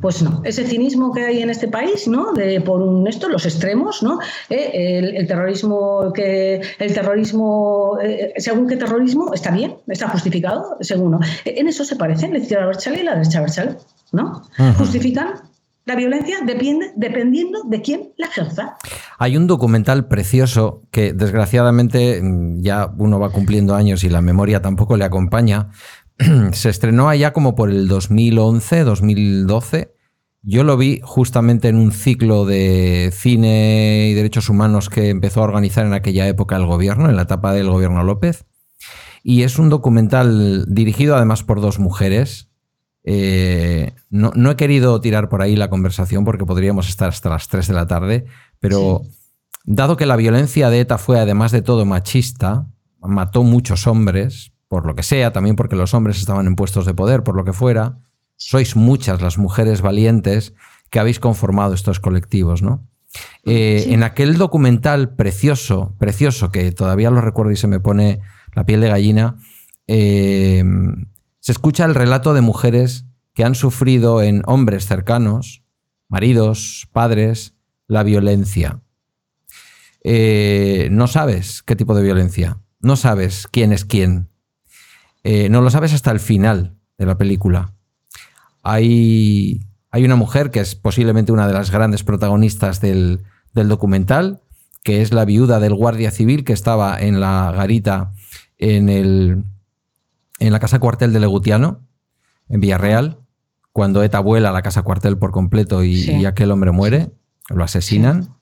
Pues no, ese cinismo que hay en este país, ¿no? De por un esto, los extremos, ¿no? Eh, el, terrorismo que el terrorismo, eh, según qué terrorismo está bien, está justificado, según no. En eso se parecen la izquierda Berchale y la derecha Berchale, ¿no? Justifican la violencia depende, dependiendo de quién la ejerza. Hay un documental precioso que desgraciadamente mm, ya uno va cumpliendo años y la memoria tampoco le acompaña. Se estrenó allá como por el 2011, 2012. Yo lo vi justamente en un ciclo de cine y derechos humanos que empezó a organizar en aquella época el gobierno, en la etapa del gobierno López. Y es un documental dirigido además por dos mujeres, Eh, no, he querido tirar por ahí la conversación porque podríamos estar hasta las 3 de la tarde, pero dado que la violencia de ETA fue además de todo machista, mató muchos hombres, por lo que sea, también porque los hombres estaban en puestos de poder, por lo que fuera, sois muchas las mujeres valientes que habéis conformado estos colectivos, ¿no? Eh, en aquel documental precioso, precioso, que todavía lo recuerdo y se me pone la piel de gallina, eh, se escucha el relato de mujeres que han sufrido en hombres cercanos, maridos, padres, la violencia. Eh, no sabes qué tipo de violencia, no sabes quién es quién, no lo sabes hasta el final de la película. Hay hay una mujer que es posiblemente una de las grandes protagonistas del, documental, que es la viuda del guardia civil que estaba en la garita en, el, en la casa cuartel de Legutiano, en Villarreal, cuando ETA vuela a la casa cuartel por completo y, aquel hombre muere, lo asesinan,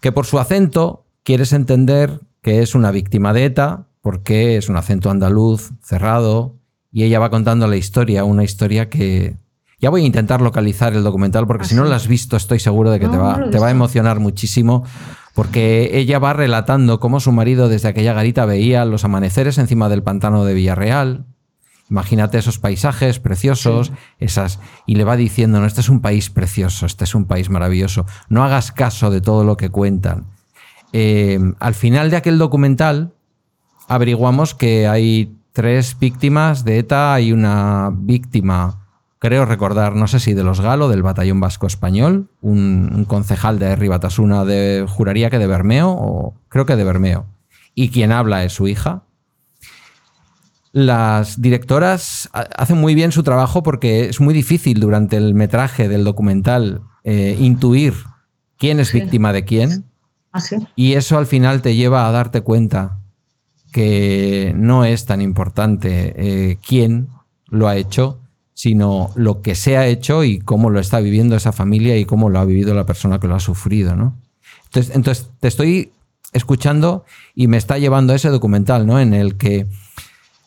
que por su acento quieres entender que es una víctima de ETA, porque es un acento andaluz, cerrado, y ella va contando la historia, una historia que ya voy a intentar localizar el documental porque si no lo has visto estoy seguro de que te, va, te va a emocionar muchísimo porque ella va relatando cómo su marido desde aquella garita veía los amaneceres encima del pantano de Villarreal. Imagínate esos paisajes preciosos, esas y le va diciendo, no, este es un país precioso, este es un país maravilloso, no hagas caso de todo lo que cuentan. Eh, al final de aquel documental averiguamos que hay tres víctimas de ETA, hay una víctima creo recordar, no sé si de los Galo, del Batallón Vasco Español, un, concejal de Ribatasuna de, juraría que de Bermeo, o creo que de Bermeo, y quien habla es su hija. Las directoras hacen muy bien su trabajo porque es muy difícil durante el metraje del documental eh, intuir quién es víctima de quién. ¿Ah, y eso al final te lleva a darte cuenta que no es tan importante eh, quién lo ha hecho, sino lo que se ha hecho y cómo lo está viviendo esa familia y cómo lo ha vivido la persona que lo ha sufrido, ¿no? Entonces, entonces te estoy escuchando y me está llevando ese documental, ¿no? En el que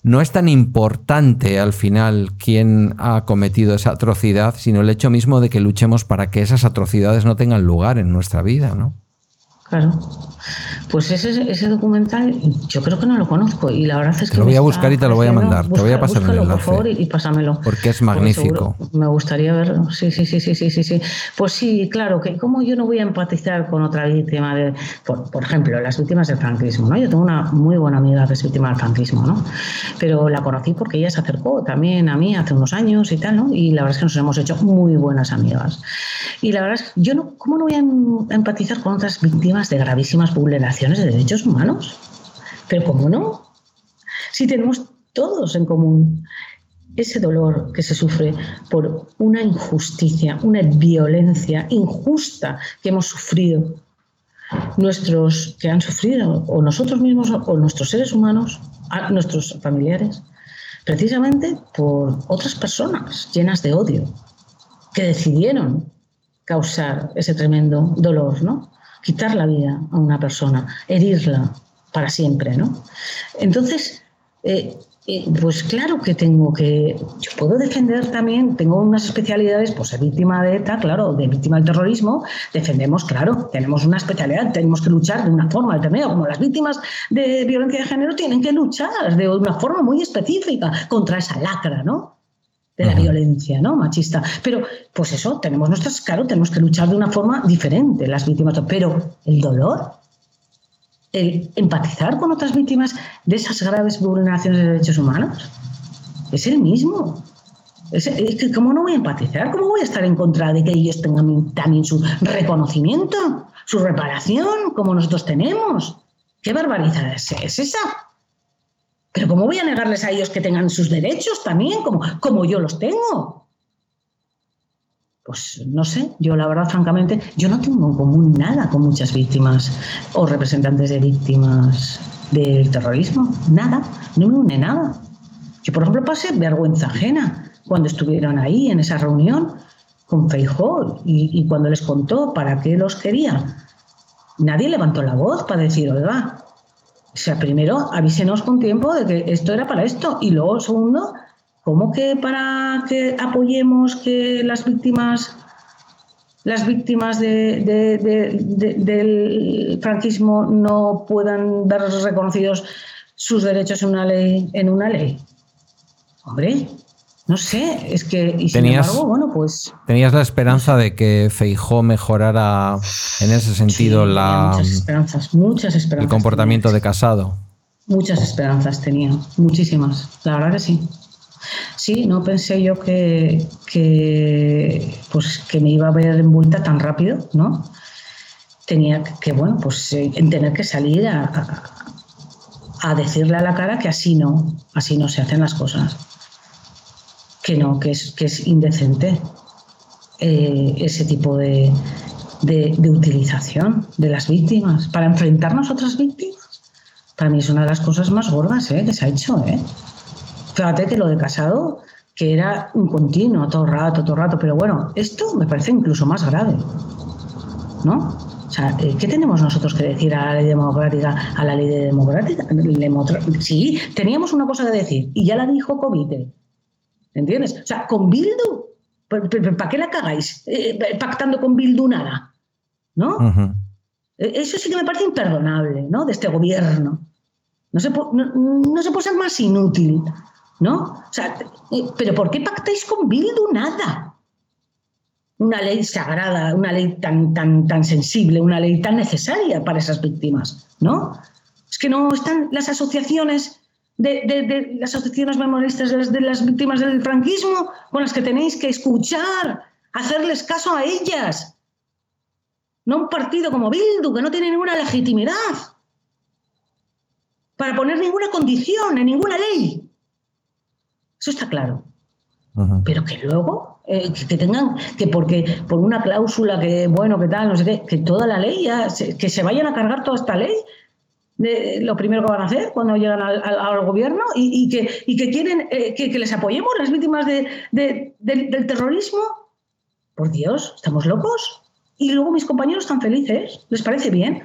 no es tan importante al final quién ha cometido esa atrocidad, sino el hecho mismo de que luchemos para que esas atrocidades no tengan lugar en nuestra vida, ¿no? Claro. Pues ese, ese documental yo creo que no lo conozco y la verdad es que... Te lo voy a buscar y te lo voy a mandar. te voy a pasar el enlace. Por favor y, pásamelo. Porque es magnífico. me gustaría verlo. Sí, sí, sí, sí, sí, sí, sí. Pues sí, claro, que como yo no voy a empatizar con otra víctima de... Por, ejemplo, las víctimas del franquismo, ¿no? Yo tengo una muy buena amiga que es víctima del franquismo, ¿no? Pero la conocí porque ella se acercó también a mí hace unos años y tal, ¿no? Y la verdad es que nos hemos hecho muy buenas amigas. Y la verdad es que yo no... ¿Cómo no voy a empatizar con otras víctimas de gravísimas vulneraciones de derechos humanos. Pero ¿cómo no? Si tenemos todos en común ese dolor que se sufre por una injusticia, una violencia injusta que hemos sufrido, nuestros que han sufrido, o nosotros mismos, o nuestros seres humanos, nuestros familiares, precisamente por otras personas llenas de odio, que decidieron causar ese tremendo dolor, ¿no? Quitar la vida a una persona, herirla para siempre, ¿no? Entonces, eh, eh, pues claro que tengo que, yo puedo defender también, tengo unas especialidades, pues víctima de ETA, claro, de víctima del terrorismo, defendemos, claro, tenemos una especialidad, tenemos que luchar de una forma determinada, como las víctimas de violencia de género tienen que luchar de una forma muy específica contra esa lacra, ¿no? De la violencia ¿no? machista. Pero, pues eso, tenemos nuestras, claro, tenemos que luchar de una forma diferente, las víctimas. Pero el dolor, el empatizar con otras víctimas de esas graves vulneraciones de derechos humanos, es el mismo. Es, que, ¿Cómo no voy a empatizar? ¿Cómo voy a estar en contra de que ellos tengan también su reconocimiento, su reparación, como nosotros tenemos? ¿Qué barbaridad es esa? Pero ¿cómo voy a negarles a ellos que tengan sus derechos también, como, como yo los tengo? Pues no sé, yo la verdad, francamente, yo no tengo en común nada con muchas víctimas o representantes de víctimas del terrorismo. Nada, no me une nada. Yo, por ejemplo, pasé vergüenza ajena cuando estuvieron ahí en esa reunión con Feijó y, y cuando les contó para qué los quería. Nadie levantó la voz para decir, oiga, o sea, primero avísenos con tiempo de que esto era para esto y luego, segundo, ¿Cómo que para que apoyemos que las víctimas las víctimas del franquismo no puedan ver reconocidos sus derechos en una ley en una ley? Hombre, no sé, es que y sin embargo, bueno, pues tenías la esperanza de que Feijó mejorara en ese sentido la muchas esperanzas, muchas esperanzas. El comportamiento de Casado. Muchas esperanzas tenía, muchísimas. La verdad que sí. Sí, no pensé yo que, pues, que me iba a ver envuelta tan rápido, ¿no? Tenía que, bueno, pues eh, tener que salir a, a, decirle a la cara que así no, así no se hacen las cosas. Que no, que es, que es indecente eh, ese tipo de, de, utilización de las víctimas para enfrentarnos a otras víctimas. Para mí es una de las cosas más gordas ¿eh? que se ha hecho. ¿eh? Fíjate que lo de casado, que era un continuo, todo rato, todo rato, pero bueno, esto me parece incluso más grave, ¿no? O sea, eh, ¿qué tenemos nosotros que decir a la ley democrática, a la ley de democrática? Sí, teníamos una cosa que decir y ya la dijo Covite. ¿Entiendes? O sea, con Bildu, ¿para qué la cagáis? Eh, pactando con Bildu nada, ¿no? E, eso sí que me parece imperdonable, ¿no? De este gobierno. No se, no se puede ser más inútil. ¿no? O sea, eh, pero ¿por qué pactáis con Bildu nada? Una ley sagrada, una ley tan, tan, tan sensible, una ley tan necesaria para esas víctimas, ¿no? Es que no están las asociaciones de, las asociaciones memoristas de las, de las víctimas del franquismo con las que tenéis que escuchar, hacerles caso a ellas. No un partido como Bildu, que no tiene ninguna legitimidad para poner ninguna condición en ninguna ley. Eso está claro. Pero que luego, eh, que, tengan, que porque por una cláusula que, bueno, que tal, no sé qué, que toda la ley, ya, que se vayan a cargar toda esta ley, de lo primero que van a hacer cuando llegan al, gobierno y, que, quieren eh, que, les apoyemos las víctimas del, del, terrorismo. Por Dios, ¿estamos locos? Y luego mis compañeros están felices. ¿Les parece bien?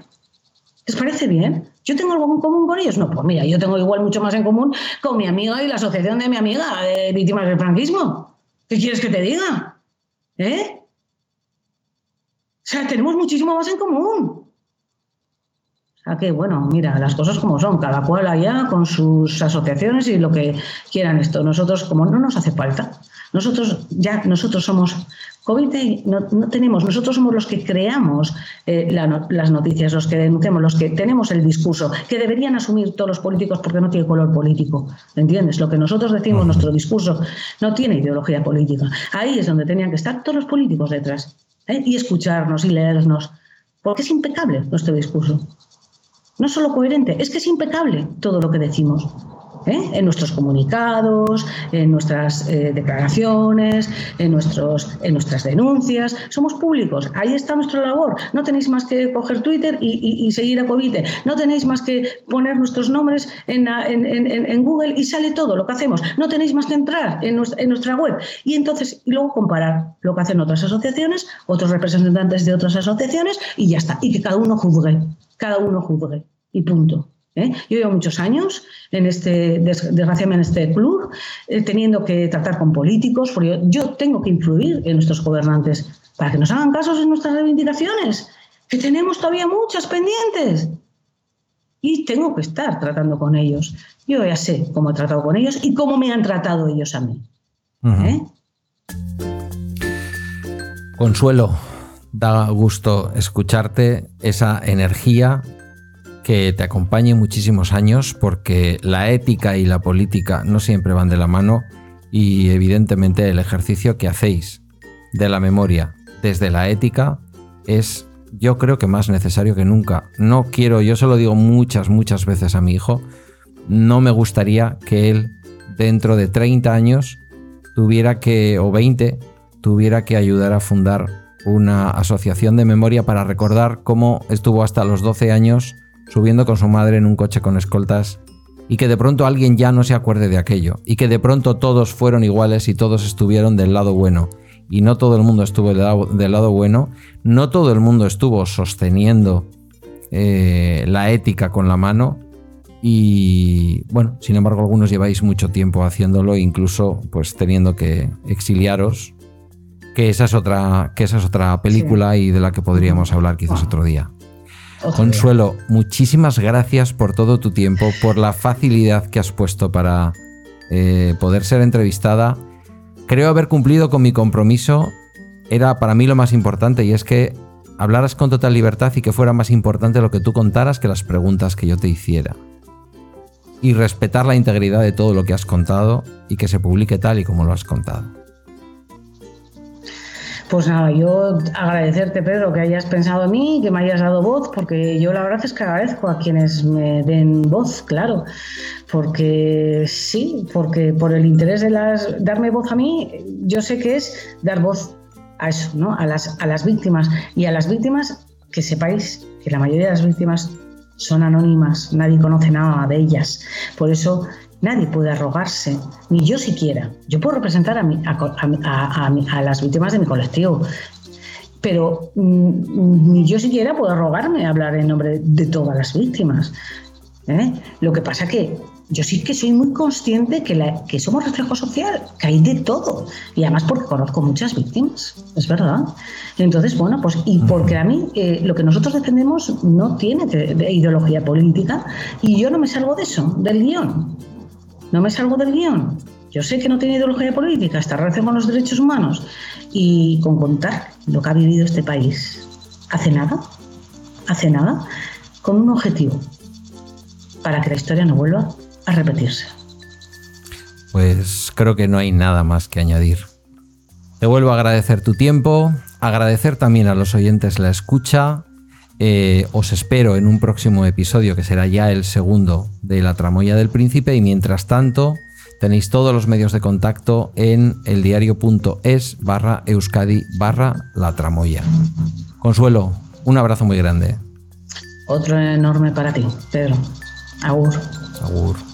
¿Les parece bien? ¿Yo tengo algo en común con ellos? No, pues mira, yo tengo igual mucho más en común con mi amiga y la asociación de mi amiga de víctimas del franquismo. ¿Qué quieres que te diga? ¿Eh? O sea, tenemos muchísimo más en común. Sea que, bueno, mira, las cosas como son, cada cual allá con sus asociaciones y lo que quieran esto. Nosotros, como no nos hace falta, nosotros ya, nosotros somos COVID no, tenemos, nosotros somos los que creamos eh, las noticias, los que denunciamos, los que tenemos el discurso, que deberían asumir todos los políticos porque no tiene color político. ¿Entiendes? Lo que nosotros decimos, nuestro discurso, no tiene ideología política. Ahí es donde tenían que estar todos los políticos detrás ¿eh? y escucharnos y leernos, porque es impecable nuestro discurso. No solo coherente, es que es impecable todo lo que decimos. ¿eh? en nuestros comunicados, en nuestras eh, declaraciones, en, nuestros, en nuestras denuncias. Somos públicos, ahí está nuestra labor. No tenéis más que coger Twitter y, seguir a Covite. No tenéis más que poner nuestros nombres en, Google y sale todo lo que hacemos. No tenéis más que entrar en nuestra, web y entonces y luego comparar lo que hacen otras asociaciones, otros representantes de otras asociaciones y ya está. Y que cada uno juzgue, cada uno juzgue y punto. ¿eh? Yo llevo muchos años en este, desgraciadamente en este club, eh, teniendo que tratar con políticos, porque yo, tengo que influir en nuestros gobernantes para que nos hagan casos en nuestras reivindicaciones, que tenemos todavía muchas pendientes. Y tengo que estar tratando con ellos. Yo ya sé cómo he tratado con ellos y cómo me han tratado ellos a mí. ¿eh? Consuelo, da gusto escucharte esa energía que te acompañe muchísimos años porque la ética y la política no siempre van de la mano y evidentemente el ejercicio que hacéis de la memoria desde la ética es yo creo que más necesario que nunca. No quiero, yo se lo digo muchas, muchas veces a mi hijo, no me gustaría que él dentro de 30 años tuviera que, o 20, tuviera que ayudar a fundar una asociación de memoria para recordar cómo estuvo hasta los 12 años subiendo con su madre en un coche con escoltas y que de pronto alguien ya no se acuerde de aquello y que de pronto todos fueron iguales y todos estuvieron del lado bueno y no todo el mundo estuvo del lado, bueno, no todo el mundo estuvo sosteniendo eh, la ética con la mano Y bueno, sin embargo, algunos lleváis mucho tiempo haciéndolo, incluso pues teniendo que exiliaros. Que esa es otra, que esa es otra película y de la que podríamos hablar quizás otro día. Consuelo, muchísimas gracias por todo tu tiempo, por la facilidad que has puesto para eh, poder ser entrevistada. Creo haber cumplido con mi compromiso. Era para mí lo más importante y es que hablaras con total libertad y que fuera más importante lo que tú contaras que las preguntas que yo te hiciera. Y respetar la integridad de todo lo que has contado y que se publique tal y como lo has contado. Pues nada, yo agradecerte, Pedro, que hayas pensado en mí, que me hayas dado voz, porque yo la verdad es que agradezco a quienes me den voz, claro, porque sí, porque por el interés de las, darme voz a mí, yo sé que es dar voz a eso, ¿no? A las, a las víctimas. Y a las víctimas, que sepáis que la mayoría de las víctimas son anónimas, nadie conoce nada de ellas. Por eso Nadie puede arrogarse, ni yo siquiera. Yo puedo representar a, a, las víctimas de mi colectivo, pero mm, ni yo siquiera puedo arrogarme a hablar en nombre de todas las víctimas. ¿eh? Lo que pasa que yo sí que soy muy consciente que, que somos reflejo social, que hay de todo. Y además porque conozco muchas víctimas, es verdad. Entonces, bueno, pues y porque a mí eh, lo que nosotros defendemos no tiene ideología política y yo no me salgo de eso, del guion. No me salgo del guion. Yo sé que no tiene ideología política, está relación con los derechos humanos y con contar lo que ha vivido este país. Hace nada, hace nada, con un objetivo, para que la historia no vuelva a repetirse. Pues creo que no hay nada más que añadir. Te vuelvo a agradecer tu tiempo, agradecer también a los oyentes la escucha eh, os espero en un próximo episodio que será ya el segundo de La Tramoya del Príncipe y mientras tanto tenéis todos los medios de contacto en eldiario.es barra euskadi barra La Tramoya. Consuelo, un abrazo muy grande. Otro enorme para ti, Pedro. Agur. Agur.